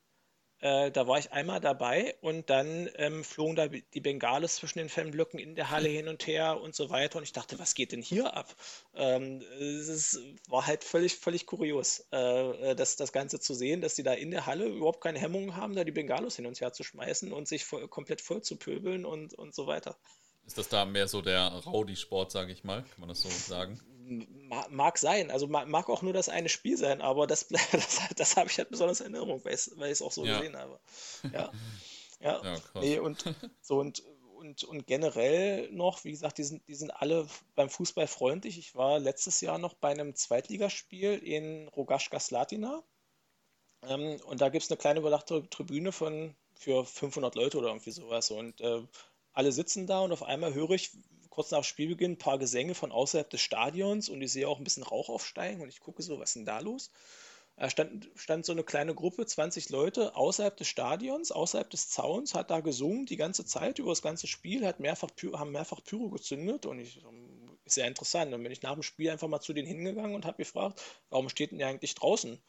Äh, da war ich einmal dabei und dann ähm, flogen da die Bengalis zwischen den Fanblöcken in der Halle hin und her und so weiter. Und ich dachte, was geht denn hier ab? Ähm, es war halt völlig, völlig kurios, äh, äh, das, das Ganze zu sehen, dass die da in der Halle überhaupt keine Hemmungen haben, da die Bengalos hin und her zu schmeißen und sich voll, komplett voll zu pöbeln und, und so weiter. Ist das da mehr so der Rowdy-Sport, sage ich mal? Kann man das so sagen? Mag sein, also mag auch nur das eine Spiel sein, aber das, das, das habe ich halt besonders in Erinnerung, weil ich es auch so ja. gesehen habe. Ja, ja, ja nee, und so und, und, und generell noch, wie gesagt, die sind, die sind alle beim Fußball freundlich. Ich war letztes Jahr noch bei einem Zweitligaspiel in Rogaška Slatina ähm, und da gibt es eine kleine überdachte Tribüne von für 500 Leute oder irgendwie sowas und äh, alle sitzen da und auf einmal höre ich, kurz nach Spielbeginn ein paar Gesänge von außerhalb des Stadions und ich sehe auch ein bisschen Rauch aufsteigen und ich gucke so, was ist denn da los? Da stand, stand so eine kleine Gruppe, 20 Leute, außerhalb des Stadions, außerhalb des Zauns, hat da gesungen die ganze Zeit über das ganze Spiel, hat mehrfach, haben mehrfach Pyro gezündet und ich, ist sehr interessant. Dann bin ich nach dem Spiel einfach mal zu denen hingegangen und habe gefragt, warum steht denn ihr eigentlich draußen?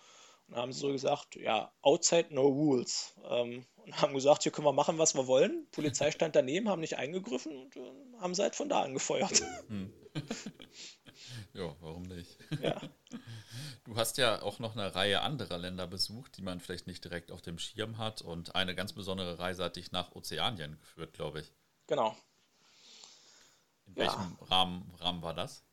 Und haben sie so gesagt, ja, outside no rules. Ähm, und haben gesagt, hier können wir machen, was wir wollen. Polizei stand daneben, haben nicht eingegriffen und äh, haben sie halt von da angefeuert. Hm. ja, warum nicht? Ja. Du hast ja auch noch eine Reihe anderer Länder besucht, die man vielleicht nicht direkt auf dem Schirm hat. Und eine ganz besondere Reise hat dich nach Ozeanien geführt, glaube ich. Genau. In welchem ja. Rahmen, Rahmen war das?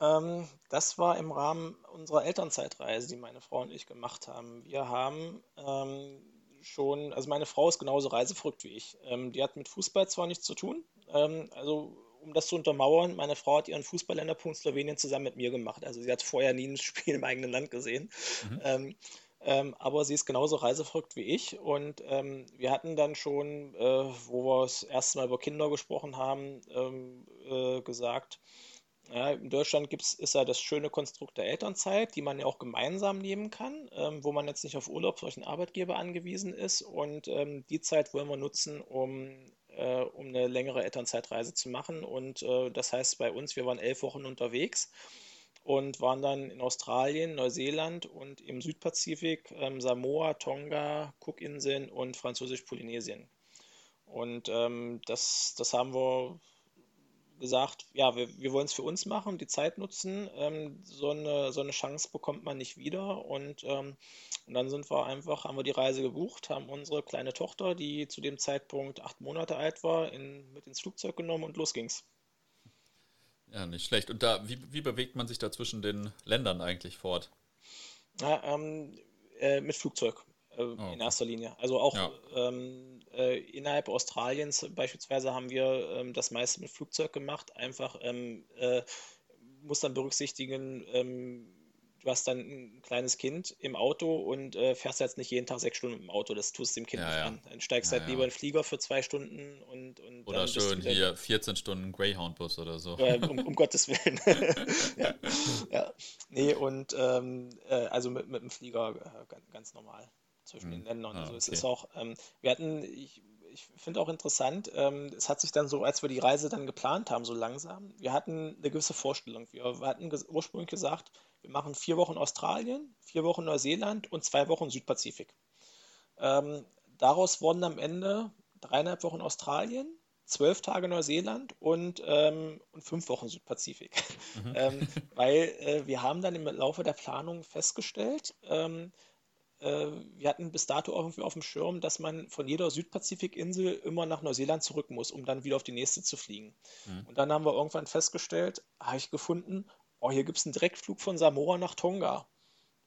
Ähm, das war im Rahmen unserer Elternzeitreise, die meine Frau und ich gemacht haben. Wir haben ähm, schon, also meine Frau ist genauso reiseverrückt wie ich. Ähm, die hat mit Fußball zwar nichts zu tun, ähm, also um das zu untermauern, meine Frau hat ihren Fußballländerpunkt Slowenien zusammen mit mir gemacht. Also sie hat vorher nie ein Spiel im eigenen Land gesehen. Mhm. Ähm, ähm, aber sie ist genauso reiseverrückt wie ich. Und ähm, wir hatten dann schon, äh, wo wir das erste Mal über Kinder gesprochen haben, ähm, äh, gesagt, Ja, in Deutschland gibt's, ist ja das schöne Konstrukt der Elternzeit, die man ja auch gemeinsam nehmen kann, ähm, wo man jetzt nicht auf Urlaub einen Arbeitgeber angewiesen ist. Und ähm, die Zeit wollen wir nutzen, um, äh, um eine längere Elternzeitreise zu machen. Und äh, das heißt bei uns, wir waren elf Wochen unterwegs und waren dann in Australien, Neuseeland und im Südpazifik, ähm, Samoa, Tonga, Cookinseln und Französisch-Polynesien. Und ähm, das, das haben wir gesagt, ja, wir, wir wollen es für uns machen, die Zeit nutzen. Ähm, so, eine, so eine Chance bekommt man nicht wieder. Und, ähm, und dann sind wir einfach, haben wir die Reise gebucht, haben unsere kleine Tochter, die zu dem Zeitpunkt acht Monate alt war, in, mit ins Flugzeug genommen und los ging's. Ja, nicht schlecht. Und da, wie, wie bewegt man sich da zwischen den Ländern eigentlich fort? Ja, ähm, äh, mit Flugzeug oh, in erster Linie. Also auch ja. ähm, äh, innerhalb Australiens beispielsweise haben wir ähm, das meiste mit Flugzeug gemacht. Einfach ähm, äh, muss dann berücksichtigen, ähm, du hast dann ein kleines Kind im Auto und äh, fährst jetzt nicht jeden Tag sechs Stunden im Auto. Das tust du dem Kind ja, nicht ja. an. Dann steigst ja, halt lieber in den Flieger für zwei Stunden und. und oder schön hier 14 Stunden Greyhound-Bus oder so. um, um Gottes Willen. ja. Nee, und ähm, äh, also mit, mit dem Flieger äh, ganz normal zwischen den. Ländern. Ah, also es ist auch, ähm, wir hatten, ich, ich finde auch interessant, ähm, es hat sich dann so, als wir die Reise dann geplant haben, so langsam, wir hatten eine gewisse Vorstellung. Wir, hatten ges ursprünglich gesagt, wir machen vier Wochen Australien, vier Wochen Neuseeland und zwei Wochen Südpazifik. Ähm, daraus wurden am Ende dreieinhalb Wochen Australien, zwölf Tage Neuseeland und, ähm, und fünf Wochen Südpazifik. Mhm. ähm, weil äh, wir haben dann im Laufe der Planung festgestellt, ähm, äh, wir hatten bis dato irgendwie auf dem Schirm, dass man von jeder Südpazifikinsel immer nach Neuseeland zurück muss, um dann wieder auf die nächste zu fliegen. Mhm. Und dann haben wir irgendwann festgestellt, habe ich gefunden, oh, hier gibt es einen Direktflug von Samoa nach Tonga.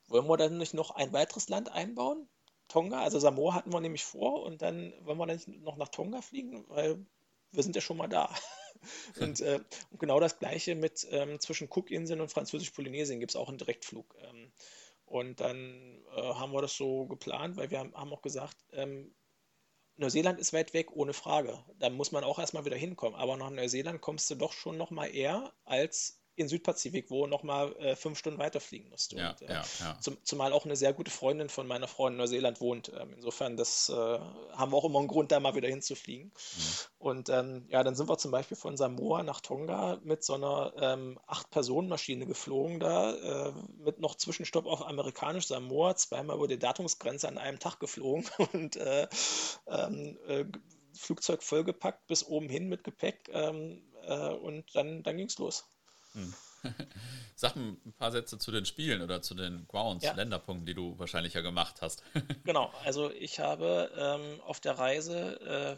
Wollen wir dann nicht noch ein weiteres Land einbauen? Tonga, also Samoa hatten wir nämlich vor und dann wollen wir dann nicht noch nach Tonga fliegen, weil wir sind ja schon mal da. und, äh, und, genau das gleiche mit ähm, zwischen Cookinseln und Französisch-Polynesien gibt es auch einen Direktflug. Ähm, und dann äh, haben wir das so geplant, weil wir haben, auch gesagt, ähm, Neuseeland ist weit weg, ohne Frage. Da muss man auch erstmal wieder hinkommen. Aber nach Neuseeland kommst du doch schon noch mal eher als in Südpazifik, wo nochmal äh, fünf Stunden weiterfliegen musst. Ja, und, äh, ja, ja. Zum, zumal auch eine sehr gute Freundin von meiner Frau in Neuseeland wohnt. Ähm, insofern, das äh, haben wir auch immer einen Grund, da mal wieder hinzufliegen. Mhm. Und ähm, ja, dann sind wir zum Beispiel von Samoa nach Tonga mit so einer ähm, Acht-Personen-Maschine geflogen, da äh, mit noch Zwischenstopp auf amerikanisch Samoa, zweimal über die Datumsgrenze an einem Tag geflogen und äh, ähm, äh, Flugzeug vollgepackt bis oben hin mit Gepäck ähm, und dann, dann ging es los. Hm. Sag ein paar Sätze zu den Spielen oder zu den Grounds, ja. Länderpunkten, die du wahrscheinlich ja gemacht hast. genau, also ich habe ähm, auf der Reise,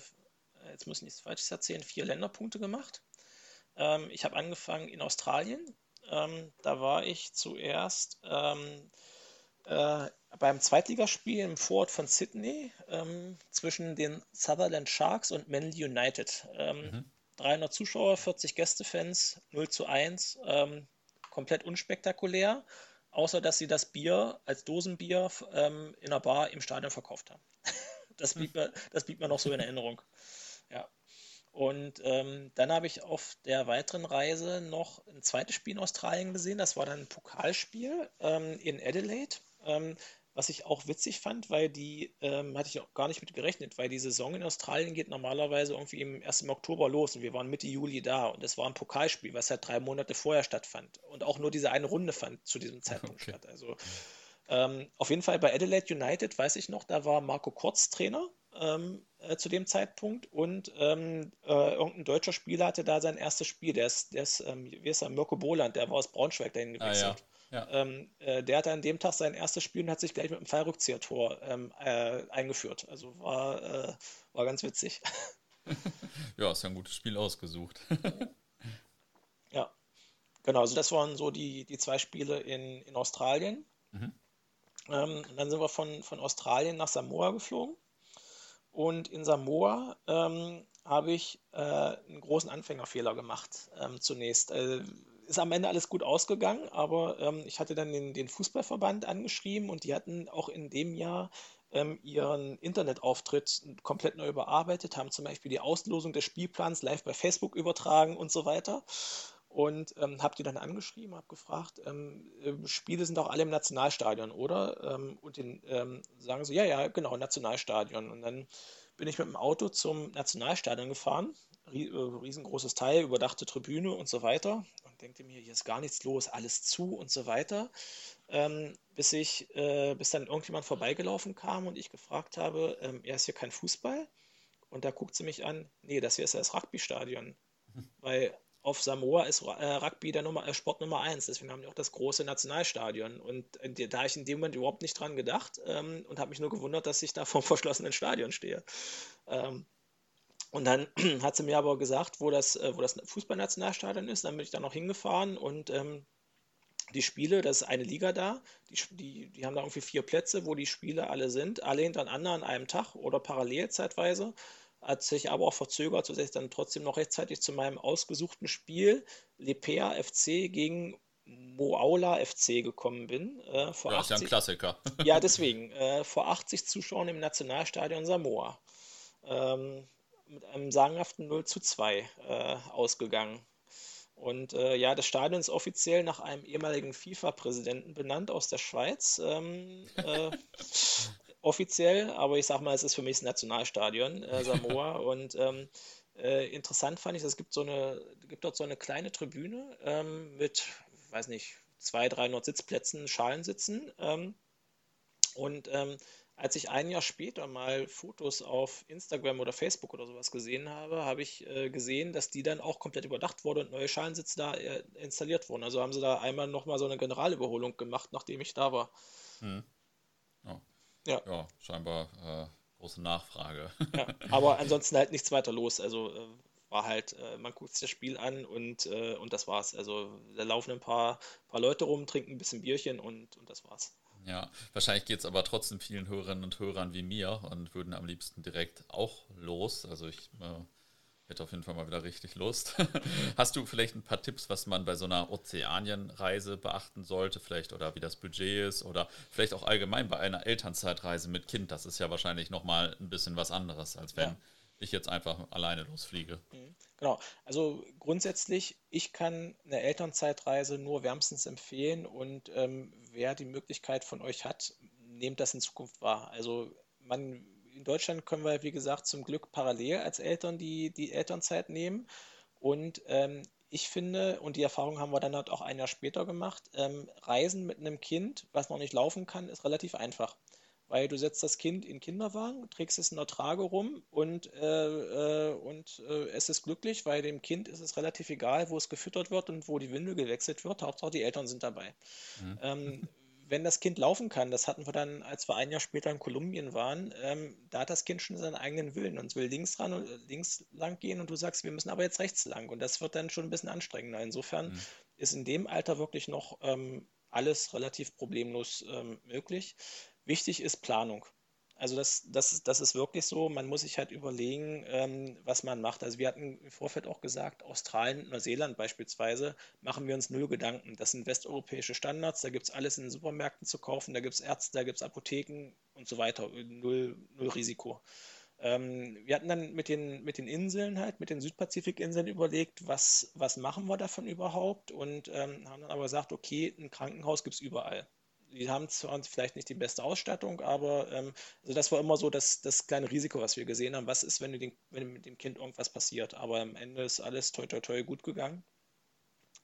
äh, jetzt muss ich nichts Falsches erzählen, vier Länderpunkte gemacht. Ähm, ich habe angefangen in Australien. Ähm, da war ich zuerst ähm, äh, beim Zweitligaspiel im Vorort von Sydney ähm, zwischen den Sutherland Sharks und Manly United. Ähm, mhm 300 Zuschauer, 40 Gästefans, 0 zu 1. Ähm, komplett unspektakulär, außer dass sie das Bier als Dosenbier ähm, in einer Bar im Stadion verkauft haben. das, blieb mir, das blieb mir noch so in Erinnerung. Ja. Und ähm, dann habe ich auf der weiteren Reise noch ein zweites Spiel in Australien gesehen. Das war dann ein Pokalspiel ähm, in Adelaide. Ähm, was ich auch witzig fand, weil die, ähm, hatte ich auch gar nicht mit gerechnet, weil die Saison in Australien geht normalerweise irgendwie im, erst im Oktober los und wir waren Mitte Juli da und es war ein Pokalspiel, was halt drei Monate vorher stattfand und auch nur diese eine Runde fand zu diesem Zeitpunkt okay. statt. Also ähm, auf jeden Fall bei Adelaide United weiß ich noch, da war Marco Kurz Trainer ähm, äh, zu dem Zeitpunkt und ähm, äh, irgendein deutscher Spieler hatte da sein erstes Spiel. Der ist, der ist ähm, wie ist er, Mirko Boland, der war aus Braunschweig dahin gewechselt. Ah, ja. Ja. Ähm, äh, der hatte an dem Tag sein erstes Spiel und hat sich gleich mit einem Fallrückzieher-Tor ähm, äh, eingeführt. Also war, äh, war ganz witzig. ja, ist ja ein gutes Spiel ausgesucht. ja, genau. Also das waren so die, die zwei Spiele in, in Australien. Mhm. Ähm, dann sind wir von, von Australien nach Samoa geflogen. Und in Samoa ähm, habe ich äh, einen großen Anfängerfehler gemacht ähm, zunächst. Ist am Ende alles gut ausgegangen, aber ähm, ich hatte dann den, den, Fußballverband angeschrieben und die hatten auch in dem Jahr ähm, ihren Internetauftritt komplett neu überarbeitet, haben zum Beispiel die Auslosung des Spielplans live bei Facebook übertragen und so weiter. und ähm, habe die dann angeschrieben, habe gefragt, ähm, äh, Spiele sind auch alle im Nationalstadion, oder? Ähm, und den ähm, sagen sie, ja, ja, genau, Nationalstadion. Und dann bin ich mit dem Auto zum Nationalstadion gefahren, riesengroßes Teil, überdachte Tribüne und so weiter. Und denke mir, hier ist gar nichts los, alles zu und so weiter. Ähm, bis ich, äh, bis dann irgendjemand vorbeigelaufen kam und ich gefragt habe, ähm, ja, ist hier kein Fußball? Und da guckt sie mich an, nee, das hier ist das Rugby-Stadion. Weil auf Samoa ist äh, Rugby der Nummer, äh, Sport Nummer eins. Deswegen haben die auch das große Nationalstadion. Und äh, da ich in dem Moment überhaupt nicht dran gedacht ähm, und habe mich nur gewundert, dass ich da vor verschlossenen Stadion stehe. Ähm, und dann hat sie mir aber gesagt, wo das, äh, wo das Fußballnationalstadion ist. Dann bin ich da noch hingefahren und ähm, die Spiele, das ist eine Liga da, die, die, die haben da irgendwie vier Plätze, wo die Spiele alle sind, alle hintereinander an einem Tag oder parallel zeitweise hat sich aber auch verzögert, sodass ich dann trotzdem noch rechtzeitig zu meinem ausgesuchten Spiel Lepea FC gegen Moaula FC gekommen bin. Äh, vor ja, 80, ist ja ein Klassiker. ja, deswegen. Äh, vor 80 Zuschauern im Nationalstadion Samoa. Ähm, mit einem sagenhaften 0 zu 2 äh, ausgegangen. Und äh, ja, das Stadion ist offiziell nach einem ehemaligen FIFA-Präsidenten benannt aus der Schweiz. Ähm, äh, offiziell, aber ich sag mal, es ist für mich das Nationalstadion, äh, Samoa. und ähm, äh, interessant fand ich, es gibt so eine, gibt dort so eine kleine Tribüne ähm, mit, weiß nicht, 200, 300 Sitzplätzen, Schalensitzen. Ähm, und ähm, als ich ein Jahr später mal Fotos auf Instagram oder Facebook oder sowas gesehen habe, habe ich äh, gesehen, dass die dann auch komplett überdacht wurde und neue Schalensitze da äh, installiert wurden. Also haben sie da einmal nochmal so eine Generalüberholung gemacht, nachdem ich da war. Hm. Oh. Ja. ja, scheinbar äh, große Nachfrage. Ja, aber ansonsten halt nichts weiter los. Also äh, war halt, äh, man guckt sich das Spiel an und, äh, und das war's. Also da laufen ein paar, paar Leute rum, trinken ein bisschen Bierchen und, und das war's. Ja, wahrscheinlich geht es aber trotzdem vielen Hörerinnen und Hörern wie mir und würden am liebsten direkt auch los. Also ich äh, Hätte auf jeden Fall mal wieder richtig Lust. Hast du vielleicht ein paar Tipps, was man bei so einer Ozeanienreise beachten sollte, vielleicht oder wie das Budget ist oder vielleicht auch allgemein bei einer Elternzeitreise mit Kind? Das ist ja wahrscheinlich nochmal ein bisschen was anderes, als wenn ja. ich jetzt einfach alleine losfliege. Mhm. Genau, also grundsätzlich, ich kann eine Elternzeitreise nur wärmstens empfehlen und ähm, wer die Möglichkeit von euch hat, nehmt das in Zukunft wahr. Also man in Deutschland können wir, wie gesagt, zum Glück parallel als Eltern die, die Elternzeit nehmen. Und ähm, ich finde, und die Erfahrung haben wir dann halt auch ein Jahr später gemacht, ähm, Reisen mit einem Kind, was noch nicht laufen kann, ist relativ einfach. Weil du setzt das Kind in den Kinderwagen, trägst es in der Trage rum und, äh, äh, und äh, es ist glücklich, weil dem Kind ist es relativ egal, wo es gefüttert wird und wo die Windel gewechselt wird. Hauptsache die Eltern sind dabei. Mhm. Ähm, wenn das Kind laufen kann, das hatten wir dann, als wir ein Jahr später in Kolumbien waren, ähm, da hat das Kind schon seinen eigenen Willen und es will links ran und äh, links lang gehen und du sagst, wir müssen aber jetzt rechts lang und das wird dann schon ein bisschen anstrengender. Insofern mhm. ist in dem Alter wirklich noch ähm, alles relativ problemlos ähm, möglich. Wichtig ist Planung. Also das, das, das ist wirklich so. Man muss sich halt überlegen, ähm, was man macht. Also wir hatten im Vorfeld auch gesagt, Australien, Neuseeland beispielsweise, machen wir uns null Gedanken. Das sind westeuropäische Standards, da gibt es alles in den Supermärkten zu kaufen, da gibt es Ärzte, da gibt es Apotheken und so weiter. Null, null Risiko. Ähm, wir hatten dann mit den, mit den Inseln halt, mit den Südpazifikinseln überlegt, was, was machen wir davon überhaupt und ähm, haben dann aber gesagt, okay, ein Krankenhaus gibt es überall die haben zwar vielleicht nicht die beste Ausstattung, aber ähm, also das war immer so das, das kleine Risiko, was wir gesehen haben. Was ist, wenn, den, wenn mit dem Kind irgendwas passiert? Aber am Ende ist alles toi toi toi gut gegangen.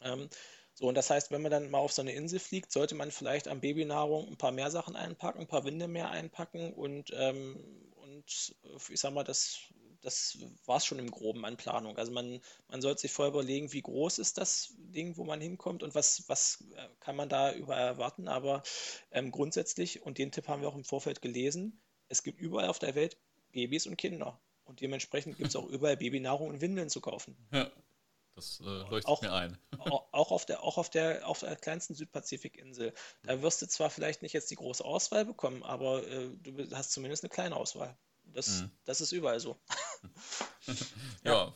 Ähm, so, und das heißt, wenn man dann mal auf so eine Insel fliegt, sollte man vielleicht am Babynahrung ein paar mehr Sachen einpacken, ein paar Winde mehr einpacken und, ähm, und ich sag mal, das das war es schon im Groben an Planung. Also man, man sollte sich vorher überlegen, wie groß ist das Ding, wo man hinkommt und was, was äh, kann man da über erwarten. Aber ähm, grundsätzlich, und den Tipp haben wir auch im Vorfeld gelesen, es gibt überall auf der Welt Babys und Kinder. Und dementsprechend gibt es auch überall Babynahrung und Windeln zu kaufen. Ja, das äh, leuchtet auch, mir ein. auch auf der, auch auf der, auf der kleinsten Südpazifikinsel. Da wirst du zwar vielleicht nicht jetzt die große Auswahl bekommen, aber äh, du hast zumindest eine kleine Auswahl. Das, mhm. das ist überall so. ja. ja.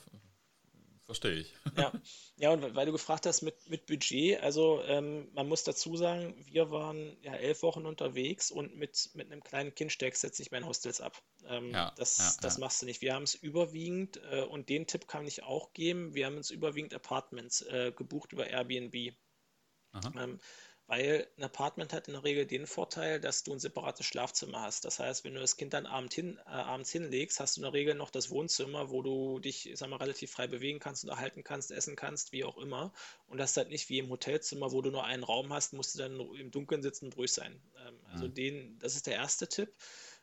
verstehe ich. Ja. ja, und weil du gefragt hast mit, mit Budget, also ähm, man muss dazu sagen, wir waren ja elf Wochen unterwegs und mit, mit einem kleinen Kind steckst nicht mehr in Hostels ab. Ähm, ja, das, ja, das machst du nicht. Wir haben es überwiegend, äh, und den Tipp kann ich auch geben, wir haben uns überwiegend Apartments äh, gebucht über Airbnb. Ähm, weil ein Apartment hat in der Regel den Vorteil, dass du ein separates Schlafzimmer hast. Das heißt, wenn du das Kind dann abend hin, äh, abends hinlegst, hast du in der Regel noch das Wohnzimmer, wo du dich, ich sag mal, relativ frei bewegen kannst, unterhalten kannst, essen kannst, wie auch immer. Und das ist halt nicht wie im Hotelzimmer, wo du nur einen Raum hast, musst du dann im Dunkeln sitzen und ruhig sein. Ähm, also mhm. den, das ist der erste Tipp.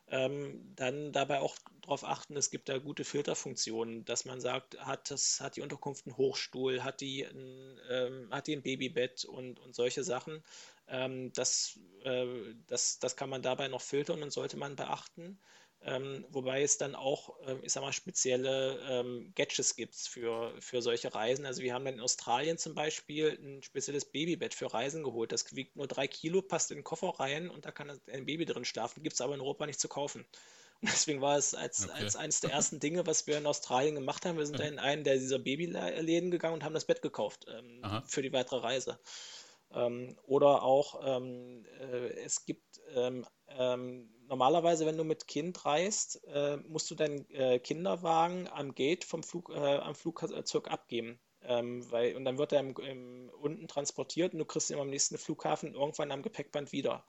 Ähm, dann dabei auch darauf achten, es gibt da gute Filterfunktionen, dass man sagt, hat, das, hat die Unterkunft einen Hochstuhl, hat die ein, ähm, hat die ein Babybett und, und solche Sachen. Ähm, das, äh, das, das kann man dabei noch filtern und sollte man beachten. Ähm, wobei es dann auch, äh, ich sag mal, spezielle ähm, Gadgets gibt für, für solche Reisen. Also wir haben dann in Australien zum Beispiel ein spezielles Babybett für Reisen geholt. Das wiegt nur drei Kilo, passt in den Koffer rein und da kann ein Baby drin schlafen. Gibt es aber in Europa nicht zu kaufen. Und deswegen war es als, okay. als eines der ersten Dinge, was wir in Australien gemacht haben. Wir sind ja. in einen der dieser Babyläden gegangen und haben das Bett gekauft ähm, für die weitere Reise. Ähm, oder auch, ähm, äh, es gibt ähm, ähm, normalerweise, wenn du mit Kind reist, äh, musst du deinen äh, Kinderwagen am Gate vom Flug, äh, am Flugzeug abgeben. Ähm, weil, und dann wird er im, im, unten transportiert und du kriegst ihn am nächsten Flughafen irgendwann am Gepäckband wieder.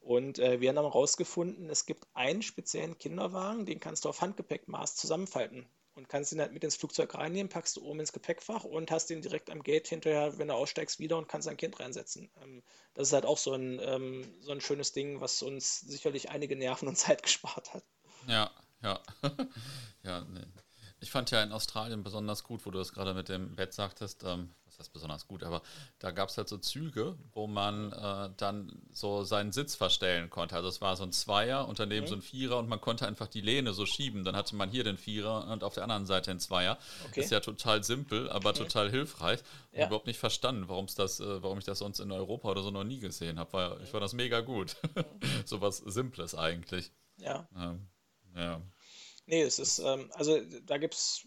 Und äh, wir haben herausgefunden, es gibt einen speziellen Kinderwagen, den kannst du auf Handgepäckmaß zusammenfalten und kannst ihn halt mit ins Flugzeug reinnehmen, packst du oben ins Gepäckfach und hast ihn direkt am Gate hinterher, wenn du aussteigst, wieder und kannst dein Kind reinsetzen. Ähm, das ist halt auch so ein, ähm, so ein schönes Ding, was uns sicherlich einige Nerven und Zeit gespart hat. Ja, ja. ja, nee. Ich fand ja in Australien besonders gut, wo du das gerade mit dem Bett sagtest, ähm, was heißt besonders gut, aber da gab es halt so Züge, wo man äh, dann so seinen Sitz verstellen konnte. Also es war so ein Zweier und daneben okay. so ein Vierer und man konnte einfach die Lehne so schieben. Dann hatte man hier den Vierer und auf der anderen Seite den Zweier. Okay. Ist ja total simpel, aber okay. total hilfreich. Ich ja. überhaupt nicht verstanden, warum's das, äh, warum ich das sonst in Europa oder so noch nie gesehen habe. Weil ich fand das mega gut. so was Simples eigentlich. Ja. Ähm, ja. Nee, es ist, ähm, also da gibt es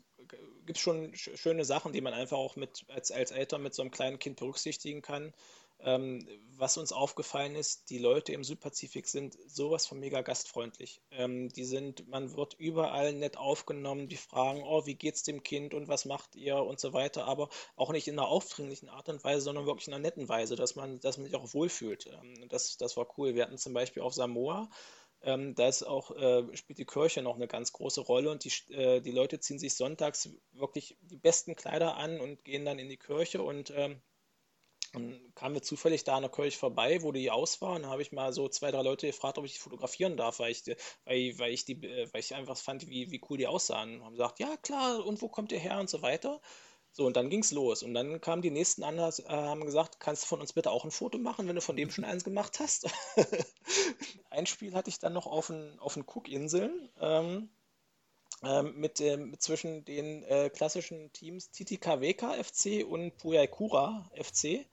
gibt es schon schöne Sachen, die man einfach auch mit, als, als Eltern mit so einem kleinen Kind berücksichtigen kann. Ähm, was uns aufgefallen ist, die Leute im Südpazifik sind sowas von mega gastfreundlich. Ähm, die sind, man wird überall nett aufgenommen, die fragen, oh, wie geht's dem Kind und was macht ihr und so weiter, aber auch nicht in einer aufdringlichen Art und Weise, sondern wirklich in einer netten Weise, dass man, dass man sich auch wohlfühlt. Ähm, das, das war cool. Wir hatten zum Beispiel auf Samoa ähm, da ist auch, äh, spielt die Kirche noch eine ganz große Rolle und die, äh, die Leute ziehen sich sonntags wirklich die besten Kleider an und gehen dann in die Kirche und ähm, dann kamen wir zufällig da an der Kirche vorbei, wo die aus war. Und dann habe ich mal so zwei, drei Leute gefragt, ob ich die fotografieren darf, weil ich, weil, weil ich, die, äh, weil ich einfach fand, wie, wie cool die aussahen. Und haben gesagt, ja klar, und wo kommt ihr her und so weiter. So, und dann ging es los. Und dann kamen die nächsten an, äh, haben gesagt, kannst du von uns bitte auch ein Foto machen, wenn du von dem schon eins gemacht hast? ein Spiel hatte ich dann noch auf den, auf den Cook-Inseln. Ähm, ähm, mit, zwischen den äh, klassischen Teams Titicaveka FC und Puyaikura FC.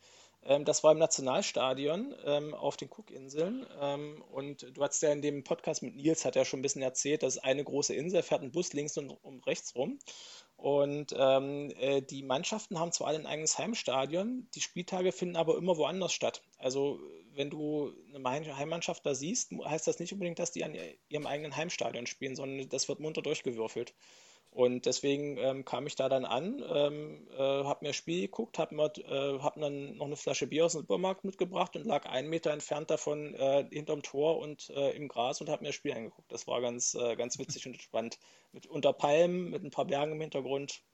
Ähm, das war im Nationalstadion ähm, auf den Cookinseln. Ähm, und du hast ja in dem Podcast mit Nils, hat er schon ein bisschen erzählt, dass eine große Insel, fährt ein Bus links und, und rechts rum. Und ähm, äh, die Mannschaften haben zwar ein eigenes Heimstadion, die Spieltage finden aber immer woanders statt. Also wenn du eine Heimmannschaft da siehst, heißt das nicht unbedingt, dass die an ihrem eigenen Heimstadion spielen, sondern das wird munter durchgewürfelt. Und deswegen ähm, kam ich da dann an, ähm, äh, habe mir das Spiel geguckt, habe äh, hab dann noch eine Flasche Bier aus dem Supermarkt mitgebracht und lag einen Meter entfernt davon äh, hinterm Tor und äh, im Gras und habe mir das Spiel angeguckt. Das war ganz, äh, ganz witzig und entspannt. Mit unter Palmen, mit ein paar Bergen im Hintergrund.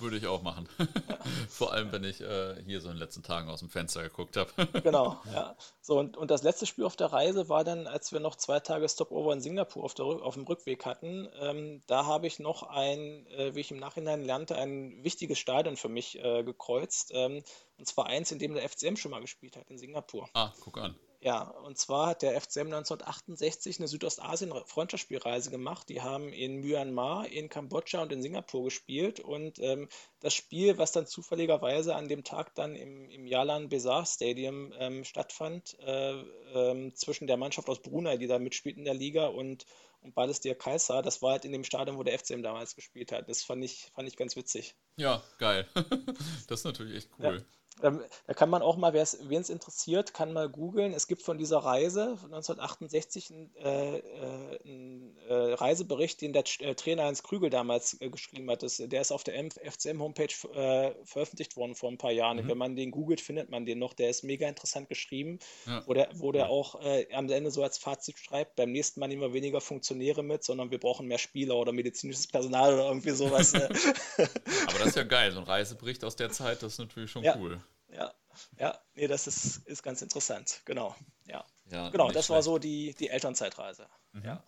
Würde ich auch machen. Vor allem, wenn ich äh, hier so in den letzten Tagen aus dem Fenster geguckt habe. genau, ja. So, und, und das letzte Spiel auf der Reise war dann, als wir noch zwei Tage Stopover in Singapur auf, der, auf dem Rückweg hatten. Ähm, da habe ich noch ein, äh, wie ich im Nachhinein lernte, ein wichtiges Stadion für mich äh, gekreuzt. Ähm, und zwar eins, in dem der FCM schon mal gespielt hat, in Singapur. Ah, guck an. Ja, und zwar hat der FCM 1968 eine Südostasien-Freundschaftsspielreise gemacht. Die haben in Myanmar, in Kambodscha und in Singapur gespielt. Und ähm, das Spiel, was dann zufälligerweise an dem Tag dann im, im Yalan Besar Stadium ähm, stattfand, äh, äh, zwischen der Mannschaft aus Brunei, die da mitspielt in der Liga, und, und Bades dir Kaiser, das war halt in dem Stadion, wo der FCM damals gespielt hat. Das fand ich, fand ich ganz witzig. Ja, geil. das ist natürlich echt cool. Ja. Ähm, da kann man auch mal, wen es interessiert, kann mal googeln. Es gibt von dieser Reise von 1968 einen, äh, äh, einen äh, Reisebericht, den der äh, Trainer Heinz Krügel damals äh, geschrieben hat. Das, der ist auf der FCM-Homepage äh, veröffentlicht worden vor ein paar Jahren. Mhm. Wenn man den googelt, findet man den noch. Der ist mega interessant geschrieben, ja. wo der, wo der auch am Ende so als Fazit schreibt, beim nächsten Mal nehmen wir weniger Funktionäre mit, sondern wir brauchen mehr Spieler oder medizinisches Personal oder irgendwie sowas. Aber das ist ja geil, so ein Reisebericht aus der Zeit, das ist natürlich schon ja. cool ja, ja, nee, das ist, ist ganz interessant, genau, ja. ja genau, das schlecht. war so die, die Elternzeitreise, mhm. ja.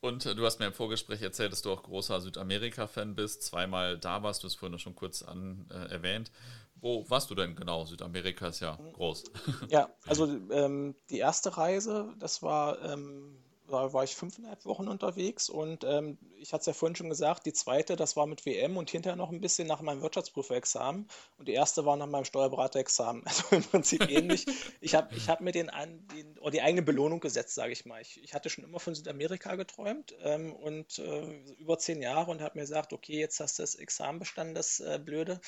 Und äh, du hast mir im Vorgespräch erzählt, dass du auch großer Südamerika-Fan bist, zweimal da warst, du hast vorhin schon kurz an, äh, erwähnt. Wo warst du denn genau? Südamerika ist ja mhm. groß. Ja, also ähm, die erste Reise, das war ähm, da war ich fünfeinhalb Wochen unterwegs und ähm, ich hatte es ja vorhin schon gesagt, die zweite, das war mit WM und hinterher noch ein bisschen nach meinem Wirtschaftsprüferexamen und die erste war nach meinem Steuerberaterexamen. Also im Prinzip ähnlich. Ich habe ich hab mir den, den oder die eigene Belohnung gesetzt, sage ich mal. Ich, ich, hatte schon immer von Südamerika geträumt ähm, und äh, über zehn Jahre und habe mir gesagt, okay, jetzt hast du das Examen bestanden, das äh, Blöde.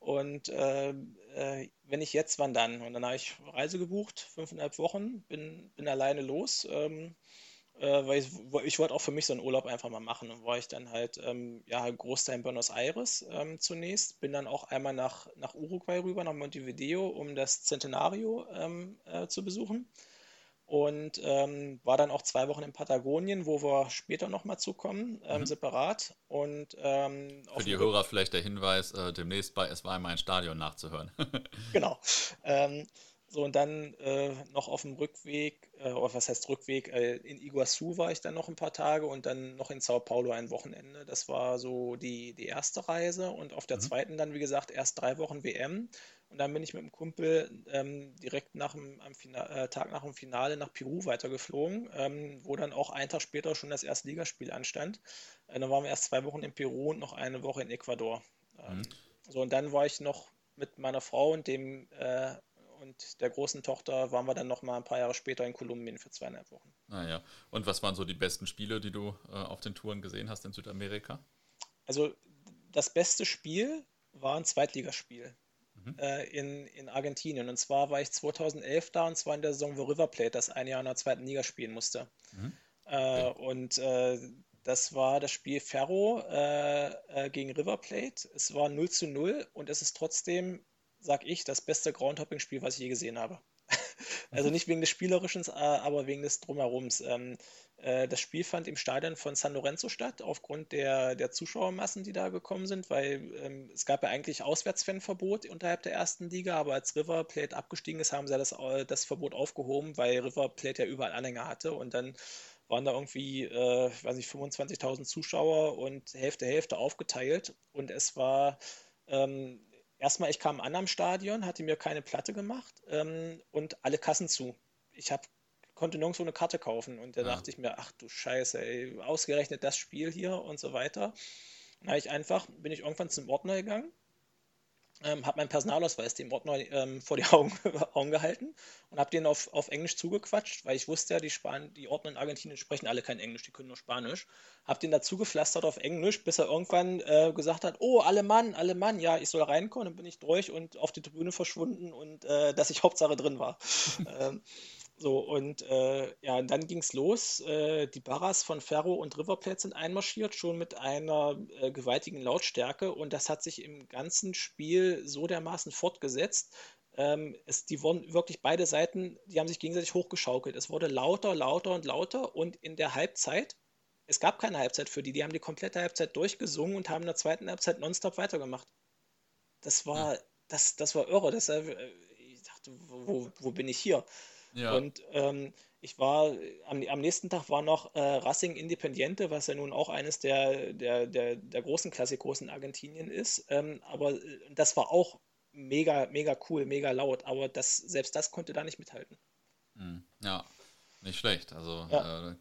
Und äh, äh, wenn ich jetzt, wann dann? Und dann habe ich Reise gebucht, fünfeinhalb Wochen, bin, bin alleine los. Ähm, äh, weil ich, ich wollte auch für mich so einen Urlaub einfach mal machen. Und war ich dann halt, ähm, ja, Großteil in Buenos Aires ähm, zunächst. Bin dann auch einmal nach, nach Uruguay rüber, nach Montevideo, um das Centenario ähm, äh, zu besuchen. Und ähm, war dann auch zwei Wochen in Patagonien, wo wir später nochmal zukommen, ähm, mhm. separat. Und, ähm, Für die Hörer vielleicht der Hinweis, äh, demnächst bei Es war einmal ein Stadion nachzuhören. genau. So, und dann äh, noch auf dem Rückweg, äh, oder was heißt Rückweg, äh, in Iguazu war ich dann noch ein paar Tage und dann noch in Sao Paulo ein Wochenende. Das war so die, die erste Reise und auf der mhm. zweiten dann, wie gesagt, erst drei Wochen WM. Und dann bin ich mit dem Kumpel ähm, direkt nach dem am äh, Tag nach dem Finale nach Peru weitergeflogen, ähm, wo dann auch einen Tag später schon das erste Ligaspiel anstand. Äh, dann waren wir erst zwei Wochen in Peru und noch eine Woche in Ecuador. Ähm, mhm. So, und dann war ich noch mit meiner Frau und dem äh, und der großen Tochter waren wir dann noch mal ein paar Jahre später in Kolumbien für zweieinhalb Wochen. Ah ja. Und was waren so die besten Spiele, die du äh, auf den Touren gesehen hast in Südamerika? Also das beste Spiel war ein Zweitligaspiel mhm. äh, in, in Argentinien. Und zwar war ich 2011 da und zwar in der Saison, wo River Plate das ein Jahr in der zweiten Liga spielen musste. Mhm. Äh, okay. Und äh, das war das Spiel Ferro äh, äh, gegen River Plate. Es war 0 zu 0 und es ist trotzdem sag ich, das beste Groundhopping-Spiel, was ich je gesehen habe. also nicht wegen des Spielerischen, äh, aber wegen des Drumherums. Ähm, äh, das Spiel fand im Stadion von San Lorenzo statt, aufgrund der, der Zuschauermassen, die da gekommen sind, weil ähm, es gab ja eigentlich Auswärtsfanverbot unterhalb der ersten Liga, aber als River Plate abgestiegen ist, haben sie das, äh, das Verbot aufgehoben, weil River Plate ja überall Anhänger hatte und dann waren da irgendwie, äh, ich weiß nicht, 25.000 Zuschauer und Hälfte, Hälfte aufgeteilt und es war ähm, erstmal, ich kam an am Stadion, hatte mir keine Platte gemacht ähm, und alle Kassen zu. Ich hab, konnte nirgendwo eine Karte kaufen und da ja. dachte ich mir, ach du Scheiße, ey, ausgerechnet das Spiel hier und so weiter. Dann ich einfach, bin ich irgendwann zum Ordner gegangen ähm, habe meinen Personalausweis dem Ordner ähm, vor die Augen, Augen gehalten und habe den auf, auf Englisch zugequatscht, weil ich wusste ja, die, Span die Ordner in Argentinien sprechen alle kein Englisch, die können nur Spanisch. Habe den dazu gepflastert auf Englisch, bis er irgendwann äh, gesagt hat, oh, alle Mann, alle Mann, ja, ich soll reinkommen. Dann bin ich durch und auf die Tribüne verschwunden und äh, dass ich Hauptsache drin war. ähm, so, und äh, ja, dann ging es los. Äh, die Barras von Ferro und River Plate sind einmarschiert, schon mit einer äh, gewaltigen Lautstärke. Und das hat sich im ganzen Spiel so dermaßen fortgesetzt. Ähm, es, die wurden wirklich beide Seiten, die haben sich gegenseitig hochgeschaukelt. Es wurde lauter, lauter und lauter. Und in der Halbzeit, es gab keine Halbzeit für die, die haben die komplette Halbzeit durchgesungen und haben in der zweiten Halbzeit nonstop weitergemacht. Das war, das, das war irre. Deshalb, äh, ich dachte, wo, wo bin ich hier? Ja. Und ähm, ich war, am, am, nächsten Tag war noch äh, Racing Independiente, was ja nun auch eines der, der, der, der großen Klassikos in Argentinien ist. Ähm, aber äh, das war auch mega, mega cool, mega laut. Aber das, selbst das konnte da nicht mithalten. Hm, ja, nicht schlecht. Also ja. äh,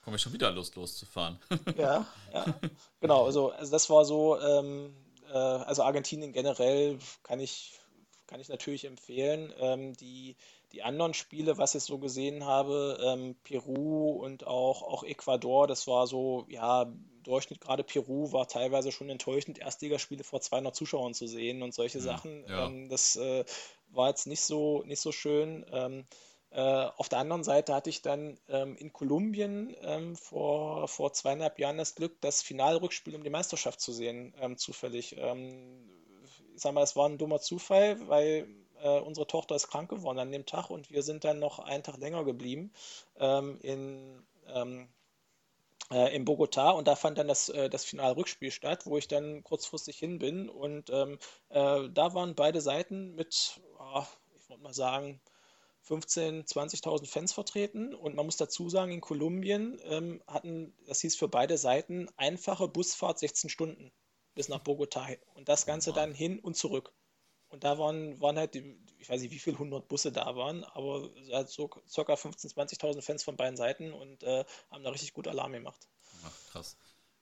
komme ich schon wieder Lust loszufahren. ja, ja, genau. Also, also das war so, ähm, äh, also Argentinien generell kann ich, kann ich natürlich empfehlen. Ähm, die die anderen Spiele, was ich so gesehen habe, ähm, Peru und auch, auch Ecuador, das war so, ja, Durchschnitt, gerade Peru war teilweise schon enttäuschend, Erstligaspiele vor 200 Zuschauern zu sehen und solche mhm, Sachen. Ja. Ähm, das äh, war jetzt nicht so, nicht so schön. Ähm, äh, auf der anderen Seite hatte ich dann ähm, in Kolumbien ähm, vor, vor zweieinhalb Jahren das Glück, das Finalrückspiel um die Meisterschaft zu sehen, ähm, zufällig. Ähm, ich sag mal, es war ein dummer Zufall, weil äh, unsere Tochter ist krank geworden an dem Tag und wir sind dann noch einen Tag länger geblieben ähm, in, ähm, äh, in Bogotá. Und da fand dann das, äh, das Finalrückspiel statt, wo ich dann kurzfristig hin bin. Und ähm, äh, da waren beide Seiten mit, oh, ich wollte mal sagen, 15.000, 20.000 Fans vertreten. Und man muss dazu sagen, in Kolumbien ähm, hatten, das hieß für beide Seiten, einfache Busfahrt 16 Stunden bis nach Bogotá. Und das Ganze dann hin und zurück. Und da waren, waren halt, ich weiß nicht, wie viele hundert Busse da waren, aber halt so circa 15.000, 20.000 Fans von beiden Seiten und äh, haben da richtig gut Alarm gemacht. Ach, krass.